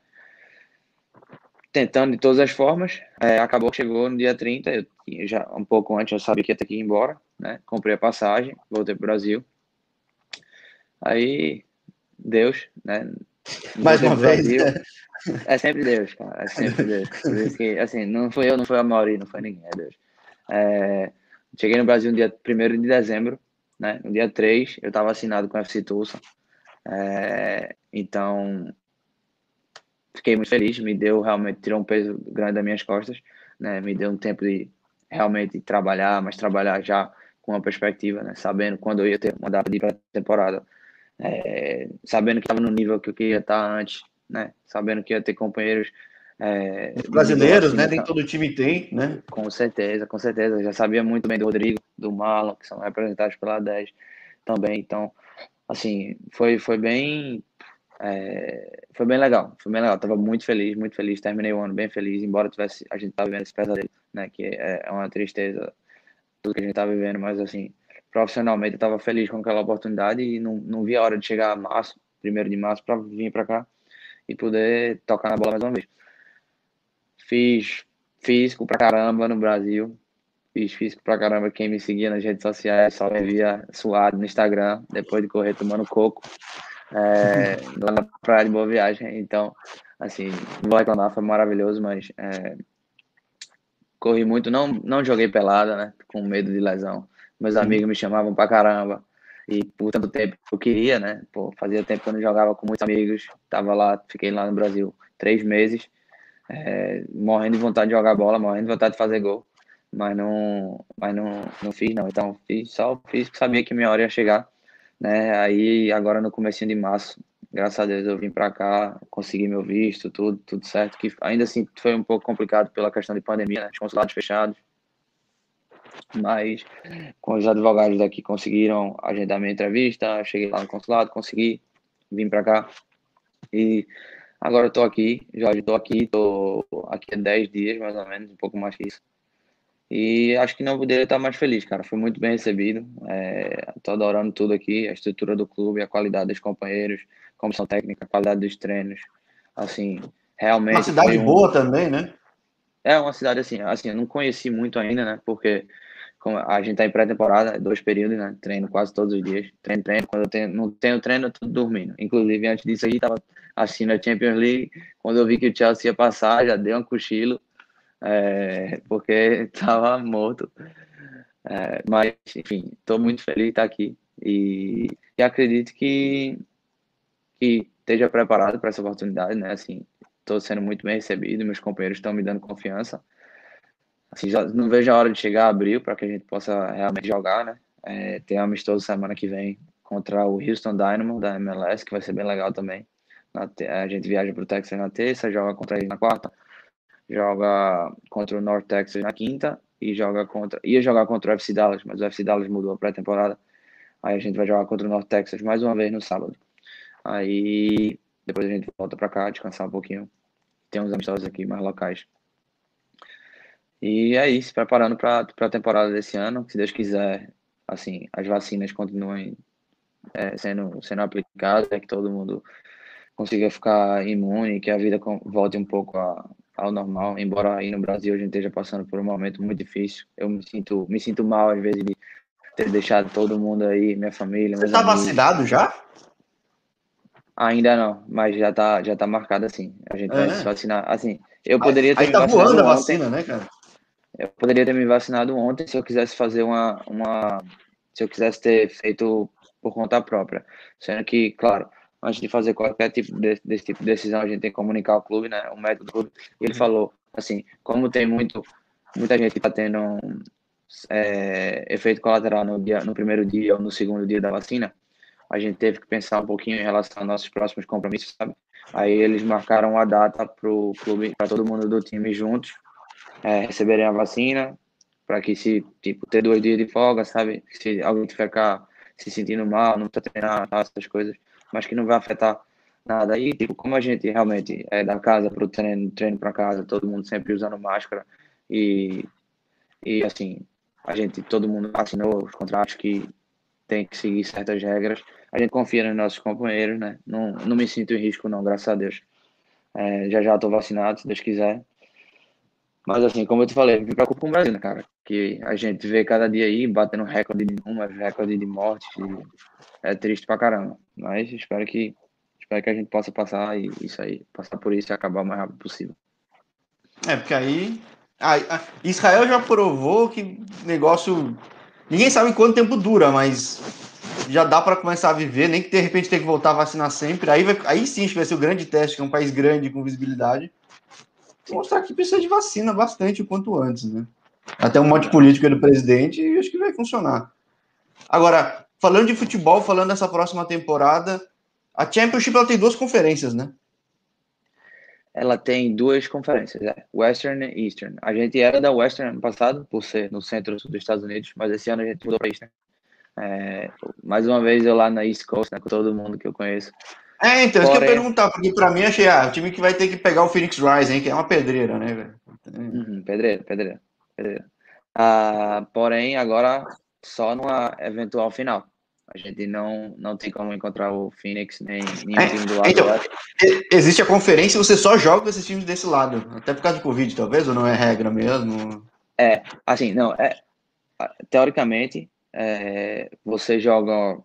Tentando de todas as formas, é, acabou que chegou no dia 30, eu, já um pouco antes eu sabia que ia ter que ir embora, né? Comprei a passagem, voltei para o Brasil. Aí, Deus, né? Mais uma vez. Né? É sempre Deus, cara. É sempre <laughs> Deus. Por isso que, assim, não foi eu, não foi a Mauri, não foi ninguém, é Deus. É, cheguei no Brasil no dia 1 de dezembro, né? No dia 3, eu estava assinado com a FC Tulsa. É, então, fiquei muito feliz, me deu realmente, tirou um peso grande das minhas costas, né? Me deu um tempo de realmente trabalhar, mas trabalhar já com uma perspectiva, né? Sabendo quando eu ia ter uma data de temporada, é, sabendo que estava no nível que eu queria estar antes, né? Sabendo que ia ter companheiros é, brasileiros, assim, né? Nem todo time tem, né? Com certeza, com certeza. Eu já sabia muito bem do Rodrigo, do Marlon, que são representados pela 10 também. Então, assim, foi, foi bem. É, foi bem legal, foi bem legal. Tava muito feliz, muito feliz. Terminei o ano bem feliz, embora tivesse a gente tava vivendo esse pesadelo, né? Que é, é uma tristeza tudo que a gente tá vivendo, mas assim, profissionalmente eu tava feliz com aquela oportunidade e não, não vi a hora de chegar a março, primeiro de março, para vir para cá e poder tocar na bola mais uma vez. Fiz físico pra caramba no Brasil. Fiz físico pra caramba. Quem me seguia nas redes sociais só me via suado no Instagram, depois de correr tomando coco. É, lá na praia de Boa Viagem. Então, assim, não vou reclamar, foi maravilhoso, mas é, corri muito. Não, não joguei pelada, né? Com medo de lesão. Meus amigos me chamavam pra caramba. E por tanto tempo eu queria, né? Pô, fazia tempo que eu não jogava com muitos amigos. Tava lá, fiquei lá no Brasil três meses é, morrendo de vontade de jogar bola, morrendo de vontade de fazer gol, mas não, mas não, não fiz não. Então fiz só fiz que sabia que minha hora ia chegar, né? Aí agora no começo de março, graças a Deus eu vim para cá, consegui meu visto, tudo, tudo certo. Que ainda assim foi um pouco complicado pela questão de pandemia, né? Os consulados fechados. Mas com os advogados daqui conseguiram agendar minha entrevista, cheguei lá no consulado, consegui, vim para cá e Agora tô aqui, Jorge, tô aqui, tô aqui há 10 dias, mais ou menos, um pouco mais que isso. E acho que não poderia estar mais feliz, cara. Foi muito bem recebido. É, tô adorando tudo aqui, a estrutura do clube, a qualidade dos companheiros, comissão técnica, a qualidade dos treinos. Assim, realmente. Uma cidade um... boa também, né? É uma cidade assim, assim, eu não conheci muito ainda, né? Porque a gente tá em pré-temporada, dois períodos, né? Treino quase todos os dias. Treino, treino. Quando eu tenho, não tenho treino, eu tô dormindo. Inclusive, antes disso aí, tava assistindo a Champions League. Quando eu vi que o Chelsea ia passar, já dei um cochilo, é, porque <laughs> tava morto. É, mas, enfim, tô muito feliz de estar aqui. E, e acredito que, que esteja preparado para essa oportunidade, né? Assim, tô sendo muito bem recebido, meus companheiros estão me dando confiança. Assim, já não vejo a hora de chegar a abril para que a gente possa realmente jogar, né? É, tem um amistoso semana que vem contra o Houston Dynamo da MLS, que vai ser bem legal também. a gente viaja para o Texas na terça, joga contra ele na quarta, joga contra o North Texas na quinta e joga contra. ia jogar contra o FC Dallas, mas o FC Dallas mudou a pré-temporada. Aí a gente vai jogar contra o North Texas mais uma vez no sábado. Aí depois a gente volta para cá, descansar um pouquinho. Tem uns amistosos aqui mais locais. E é isso, preparando para a temporada desse ano, se Deus quiser, assim, as vacinas continuem é, sendo, sendo aplicadas, é que todo mundo consiga ficar imune, que a vida volte um pouco a, ao normal, embora aí no Brasil a gente esteja passando por um momento muito difícil. Eu me sinto, me sinto mal às vezes de ter deixado todo mundo aí, minha família. Você está vacinado já? Ainda não, mas já tá, já tá marcado assim. A gente é. vai se vacinar. Assim, eu poderia ter aí, aí tá voando a vacina, ontem. né, cara? Eu poderia ter me vacinado ontem se eu quisesse fazer uma, uma se eu quisesse ter feito por conta própria. Sendo que, claro, antes de fazer qualquer tipo de, desse tipo de decisão, a gente tem que comunicar ao clube, né? O método do clube. E ele falou, assim, como tem muito, muita gente que está tendo é, efeito colateral no, dia, no primeiro dia ou no segundo dia da vacina, a gente teve que pensar um pouquinho em relação aos nossos próximos compromissos, sabe? Aí eles marcaram a data para o clube, para todo mundo do time juntos é, receberem a vacina, para que se, tipo, ter dois dias de folga, sabe? Se alguém ficar se sentindo mal, não precisa treinar, essas coisas, mas que não vai afetar nada. E, tipo, como a gente realmente é da casa para o treino, treino para casa, todo mundo sempre usando máscara e, e, assim, a gente, todo mundo assinou os contratos que tem que seguir certas regras. A gente confia nos nossos companheiros, né? Não, não me sinto em risco, não, graças a Deus. É, já já estou vacinado, se Deus quiser. Mas assim, como eu te falei, me preocupo com o Brasil, né, cara? Que a gente vê cada dia aí batendo recorde de números, recorde de mortes. é triste pra caramba. Mas espero que espero que a gente possa passar isso aí, passar por isso e acabar o mais rápido possível. É, porque aí. Ah, Israel já provou que negócio. Ninguém sabe quanto tempo dura, mas já dá para começar a viver, nem que de repente tenha que voltar a vacinar sempre. Aí, vai, aí sim vai ser o grande teste, que é um país grande com visibilidade mostrar que precisa de vacina bastante o quanto antes, né? Até um monte de política do presidente e acho que vai funcionar. Agora, falando de futebol, falando dessa próxima temporada, a Championship ela tem duas conferências, né? Ela tem duas conferências, é. Western e Eastern. A gente era da Western ano passado, por ser no centro dos Estados Unidos, mas esse ano a gente mudou para Eastern. É, mais uma vez eu lá na East Coast, né, com todo mundo que eu conheço. É, então, isso que eu ia perguntar, porque pra mim achei, ah, o time que vai ter que pegar o Phoenix Rising, que é uma pedreira, né, velho? Uhum, pedreira, pedreira, pedreira. Ah, porém, agora só numa eventual final. A gente não, não tem como encontrar o Phoenix nem nenhum é, time do lado. Então, existe a conferência e você só joga esses times desse lado. Até por causa do Covid, talvez, ou não é regra mesmo? É, assim, não, é. Teoricamente, é, você joga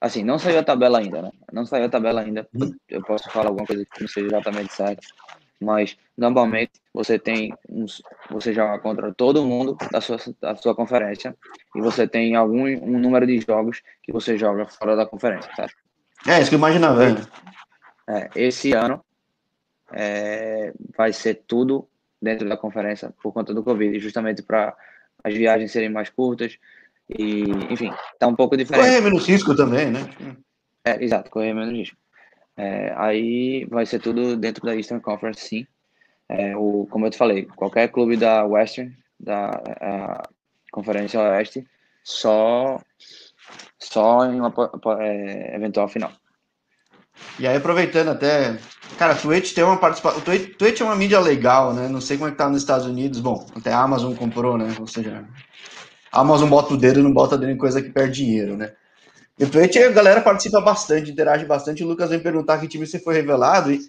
Assim, não saiu a tabela ainda, né? Não saiu a tabela ainda. Eu posso falar alguma coisa que não seja exatamente certa. Mas, normalmente, você tem uns, você joga contra todo mundo da sua, da sua conferência e você tem algum um número de jogos que você joga fora da conferência, certo? É, isso que eu imaginava. É, esse ano é, vai ser tudo dentro da conferência por conta do Covid, justamente para as viagens serem mais curtas, e, enfim, tá um pouco diferente. Correr menos risco também, né? É, exato, correr menos risco. É, aí vai ser tudo dentro da Eastern Conference, sim. É, o, como eu te falei, qualquer clube da Western, da Conferência Oeste, só, só em uma é, eventual final. E aí, aproveitando até. Cara, Twitch tem uma participação. Twitch, Twitch é uma mídia legal, né? Não sei como é que tá nos Estados Unidos. Bom, até a Amazon comprou, né? Ou seja, Amazon bota o dedo não bota dedo em coisa que perde dinheiro, né? E o Twitch, a galera participa bastante, interage bastante. O Lucas vem perguntar que time você foi revelado. E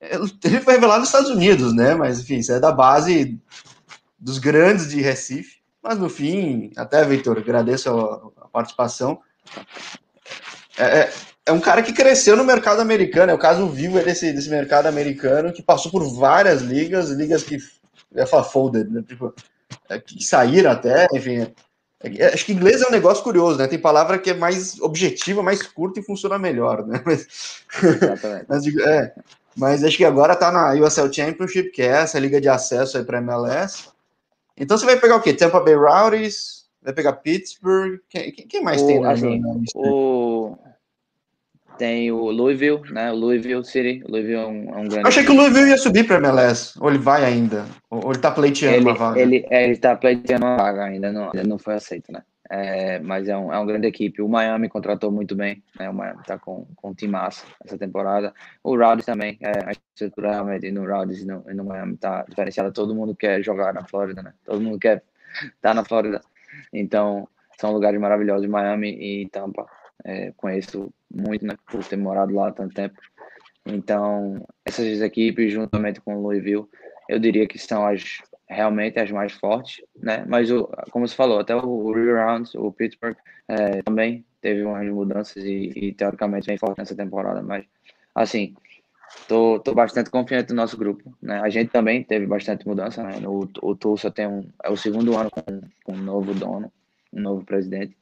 ele foi revelado nos Estados Unidos, né? Mas, enfim, isso é da base dos grandes de Recife. Mas, no fim, até, Victor, agradeço a, a participação. É, é, é, um cara que cresceu no mercado americano. É o caso vivo desse, desse mercado americano, que passou por várias ligas, ligas que... Falar folded, né? Tipo, é, que saíram até, enfim. É, acho que inglês é um negócio curioso, né? Tem palavra que é mais objetiva, mais curta e funciona melhor, né? <laughs> Mas, mas, é, mas acho que agora tá na USL Championship, que é essa liga de acesso aí para MLS. Então você vai pegar o quê? Tampa Bay Rowdies, vai pegar Pittsburgh, quem, quem mais o, tem na, assim, O tem o Louisville, né? O Louisville City. O Louisville é um, é um grande. Eu achei que o Louisville ia subir para MLS. Ou ele vai ainda? Ou ele tá pleiteando ele, uma vaga? Ele, é, ele tá pleiteando uma vaga ainda, não, ainda não foi aceito, né? É, mas é, um, é uma grande equipe. O Miami contratou muito bem, né? O Miami tá com, com um time massa essa temporada. O Rowdies também, é, a estrutura realmente no Rowdies e no, no Miami tá diferenciada. Todo mundo quer jogar na Flórida, né? Todo mundo quer estar tá na Flórida. Então, são lugares maravilhosos, Miami e Tampa. É, conheço muito, né, por ter morado lá há tanto tempo. Então, essas equipes, juntamente com o Louisville, eu diria que são as realmente as mais fortes, né? Mas, o, como você falou, até o Rounds, o Pittsburgh, é, também teve umas mudanças e, e, teoricamente vem forte nessa temporada. Mas, assim, tô, tô bastante confiante no nosso grupo, né? A gente também teve bastante mudança, né? O, o Tulsa tem um, é o segundo ano com, com um novo dono, um novo presidente.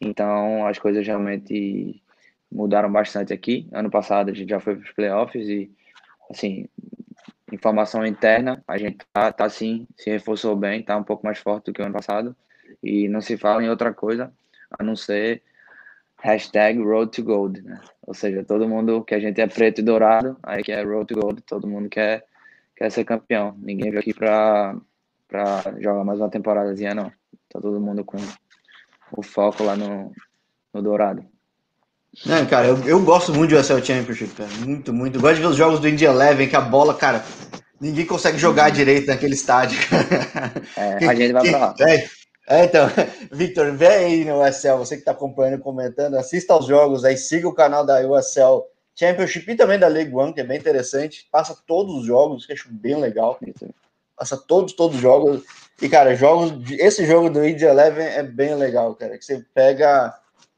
Então, as coisas realmente mudaram bastante aqui. Ano passado a gente já foi para os playoffs e, assim, informação interna, a gente tá, tá sim, se reforçou bem, tá um pouco mais forte do que o ano passado. E não se fala em outra coisa a não ser hashtag Road to Gold, né? Ou seja, todo mundo que a gente é preto e dourado, aí que é Road to Gold, todo mundo quer, quer ser campeão. Ninguém veio aqui para jogar mais uma temporadazinha, não. Tá todo mundo com o foco lá no, no dourado. Não, cara, eu, eu gosto muito do USL Championship, cara. Muito, muito. Eu gosto de ver os jogos do Indy Eleven, que a bola, cara, ninguém consegue jogar direito naquele estádio. É, a gente vai pra lá. É, é, então, <laughs> Victor, vem aí no USL, você que está acompanhando, comentando, assista aos jogos aí, siga o canal da USL Championship e também da League One, que é bem interessante. Passa todos os jogos, que eu acho bem legal. Passa todos, todos os jogos. E, cara, jogos, esse jogo do Indy Eleven é bem legal, cara. Que você pega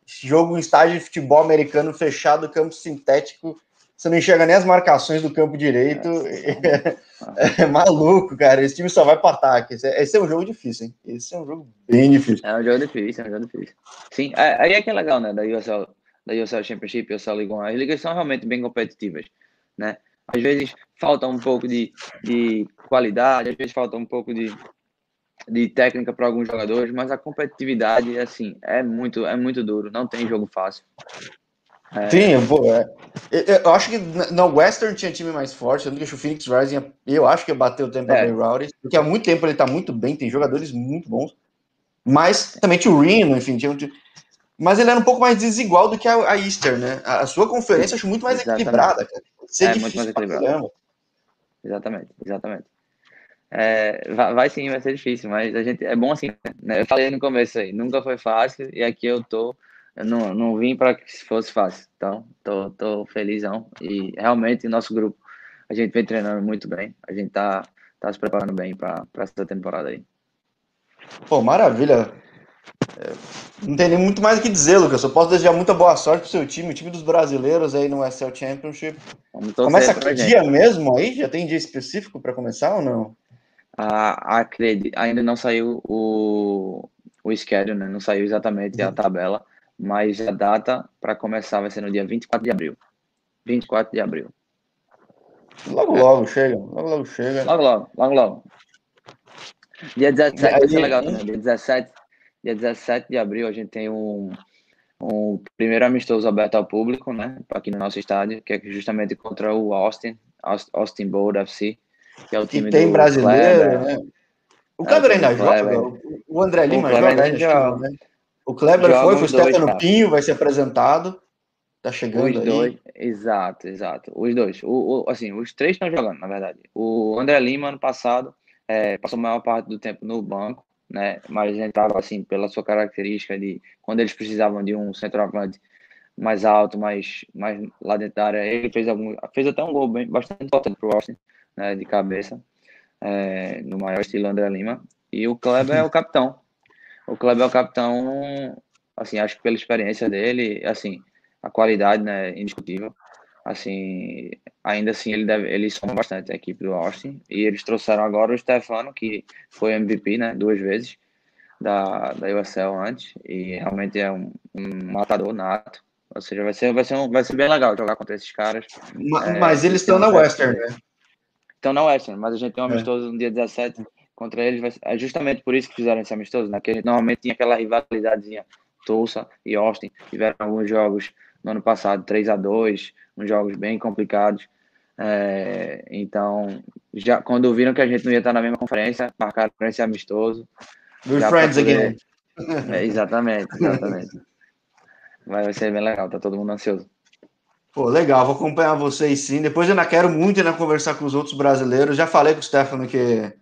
jogo em estádio de futebol americano fechado, campo sintético, você não enxerga nem as marcações do campo direito. É, <laughs> é, é maluco, cara. Esse time só vai para ataque. Esse é, esse é, um jogo difícil, hein? Esse é um jogo bem difícil. É um jogo difícil, é um jogo difícil. Sim, é, aí é que é legal, né? Da USL, da USL Championship USL League One. As ligas são realmente bem competitivas, né? Às vezes falta um pouco de, de qualidade, às vezes falta um pouco de, de técnica para alguns jogadores, mas a competitividade, assim, é muito, é muito duro. Não tem jogo fácil. É... Sim, eu, vou, é. eu, eu, acho que no Western tinha time mais forte, eu acho que o Phoenix Rising, eu acho que bateu o tempo é. Bay Rowdies, porque há muito tempo ele tá muito bem, tem jogadores muito bons, mas também tinha o Reno, enfim, tinha, mas ele era um pouco mais desigual do que a, a Easter, né? A, a, sua conferência eu acho muito mais Exatamente. equilibrada, cara. Ser é, muito mais equilibrada. Exatamente, exatamente. É, vai, vai, sim, vai ser difícil, mas a gente é bom assim, né? Eu falei no começo aí, nunca foi fácil e aqui eu tô eu não, não vim para que fosse fácil. Então, tô, tô felizão. E realmente, nosso grupo, a gente vem treinando muito bem. A gente tá, tá se preparando bem para essa temporada aí. Pô, maravilha. É, não tem nem muito mais o que dizer, Lucas. Eu posso desejar muita boa sorte pro seu time, o time dos brasileiros aí no SL Championship. Começa que dia mesmo aí? Já tem dia específico para começar ou não? Ah, acredito, ainda não saiu o, o schedule, né? Não saiu exatamente a uhum. tabela mas a data para começar vai ser no dia 24 de abril. 24 de abril. Logo, logo chega. Logo, logo chega. Logo, logo, logo, logo. Dia 17 vai ser legal também. Dia 17, dia 17 de abril a gente tem um, um primeiro amistoso aberto ao público, né? Aqui no nosso estádio, que é justamente contra o Austin, Austin Bold FC, que é o time que tem brasileiro, Kleber, né? O Kleber é, ainda joga? O André Lima o joga ainda, joga, né? O Kleber foi, foi o Stefano Pinho, vai ser apresentado. Tá chegando os aí. dois, exato, exato. Os dois. O, o, assim, os três estão jogando, na verdade. O André Lima, ano passado, é, passou a maior parte do tempo no banco, né? Mas entrava, assim, pela sua característica de quando eles precisavam de um centroavante mais alto, mais, mais lá dentro da área. Ele fez, algum, fez até um gol bem, bastante importante pro Austin, né, de cabeça, é, no maior estilo André Lima. E o Kleber é o capitão, o Kleber é o capitão, assim, acho que pela experiência dele, assim, a qualidade, né, indiscutível. Assim, ainda assim, ele deve, eles são bastante a equipe do Austin. E eles trouxeram agora o Stefano, que foi MVP, né, duas vezes da, da USL antes. E realmente é um, um matador nato. Ou seja, vai ser, vai, ser um, vai ser bem legal jogar contra esses caras. Mas, é, mas eles estão na Western, né? Estão na Western, mas a gente tem um é. amistoso é. no dia 17 contra eles. É justamente por isso que fizeram esse amistoso, né? Que normalmente tinha aquela rivalidadezinha. Tulsa e Austin tiveram alguns jogos no ano passado, 3 a 2 uns jogos bem complicados. É, então, já quando viram que a gente não ia estar na mesma conferência, marcaram esse amistoso. We're friends poder... again. É, exatamente, exatamente. <laughs> Vai ser bem legal, tá todo mundo ansioso. Pô, legal, vou acompanhar vocês sim. Depois eu ainda quero muito ainda conversar com os outros brasileiros. Já falei com o Stefano que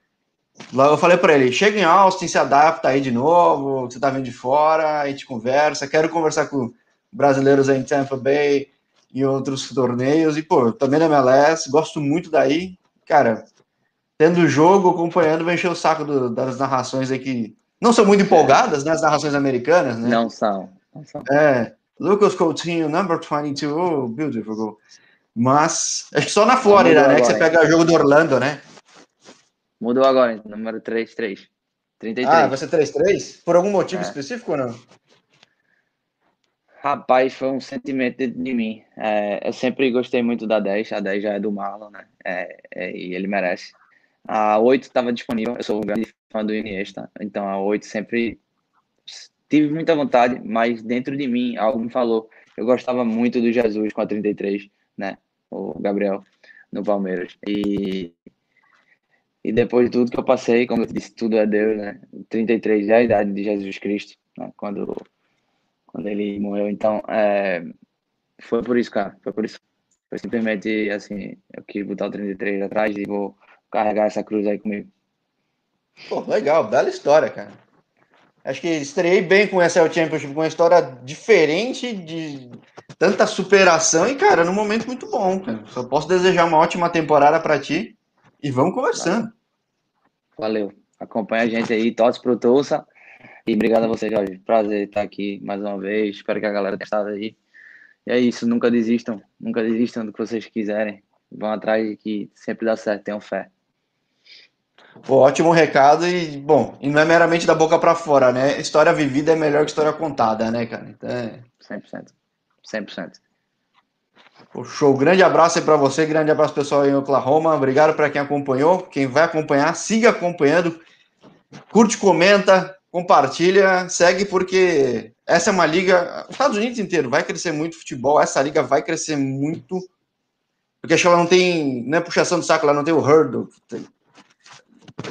eu falei para ele: chega em Austin, se adapta aí de novo, você tá vindo de fora, a gente conversa. Quero conversar com brasileiros aí em Tampa Bay e outros torneios. E, pô, também na MLS, gosto muito daí. Cara, tendo o jogo, acompanhando, vai encher o saco do, das narrações aí que não são muito empolgadas, né? As narrações americanas, né? Não são. Não são. É. Lucas Coutinho, number 22, oh, beautiful goal. Mas, acho que só na Flórida, né? Que você pega o jogo do Orlando, né? Mudou agora, número 33. 33. Ah, vai ser 33? Por algum motivo é. específico ou não? Rapaz, foi um sentimento dentro de mim. É, eu sempre gostei muito da 10, a 10 já é do Marlon, né? É, é, e ele merece. A 8 estava disponível, eu sou um grande fã do Iniesta, então a 8 sempre tive muita vontade, mas dentro de mim, algo me falou. Eu gostava muito do Jesus com a 33, né? O Gabriel no Palmeiras. E, e depois de tudo que eu passei, como eu disse, tudo é Deus, né? 33 é a idade de Jesus Cristo, né? Quando, quando ele morreu. Então, é, foi por isso, cara. Foi por isso. Foi simplesmente assim, eu quis botar o 33 atrás e vou carregar essa cruz aí comigo. Pô, legal, bela história, cara. Acho que estreiei bem com essa Championship, com uma história diferente de tanta superação e, cara, num momento muito bom. Cara. Só posso desejar uma ótima temporada para ti e vamos conversando. Valeu. Acompanha a gente aí, torce pro Tulsa. E obrigado a você, Jorge. Prazer estar aqui mais uma vez. Espero que a galera tenha estado aí. E é isso, nunca desistam. Nunca desistam do que vocês quiserem. Vão atrás de que sempre dá certo, tenham fé. Ótimo recado e, bom, e não é meramente da boca para fora, né? História vivida é melhor que história contada, né, cara? Então é... 100%. 100%. Pô, show. Grande abraço aí para você, grande abraço pessoal aí em Oklahoma. Obrigado para quem acompanhou. Quem vai acompanhar, siga acompanhando. Curte, comenta, compartilha, segue porque essa é uma liga, os Estados Unidos inteiro vai crescer muito futebol, essa liga vai crescer muito, porque acho que ela não tem, não é puxação do saco, ela não tem o hurdle,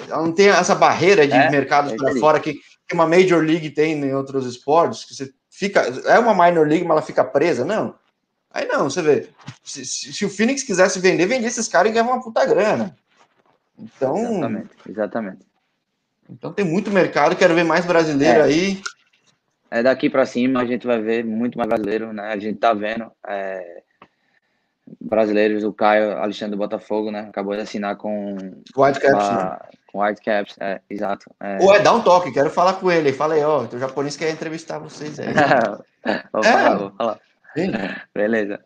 ela não tem essa barreira de é, mercados é para fora que, que uma Major League tem em outros esportes, que você fica, é uma Minor League, mas ela fica presa, não. Aí não, você vê, se, se, se o Phoenix quisesse vender, vendia esses caras e ganhava uma puta grana. Então, exatamente, exatamente. Então tem muito mercado, quero ver mais brasileiro é. aí. É daqui para cima a gente vai ver muito mais brasileiro, né? A gente tá vendo é, brasileiros, o Caio Alexandre do Botafogo, né? Acabou de assinar com Whitecaps, né? Com Whitecaps, é, exato. É... Ué, dá um toque, quero falar com ele. Fala aí, ó, o japonês quer entrevistar vocês aí. <laughs> vou é. falar, vou falar. Sim. Beleza.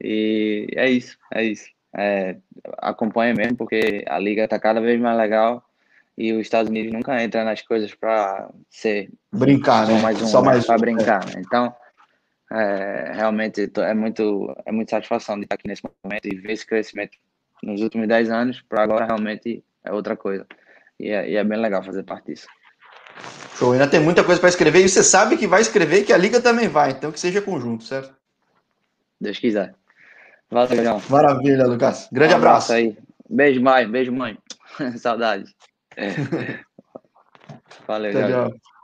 E é isso, é isso. É, acompanha mesmo, porque a liga tá cada vez mais legal e os Estados Unidos nunca entra nas coisas para ser brincar, né? Mais um, só né? mais para brincar. Né? Então, é, realmente é muito é muita satisfação de estar aqui nesse momento e ver esse crescimento nos últimos 10 anos para agora realmente é outra coisa. E é, e é, bem legal fazer parte disso. Show, ainda tem muita coisa para escrever e você sabe que vai escrever que a liga também vai, então que seja conjunto, certo? Deus quiser. Valeu, João. Maravilha, Lucas. Grande um abraço. abraço. aí. Beijo, mãe. Beijo, mãe. <laughs> Saudade. <laughs> Valeu, tchau. tchau.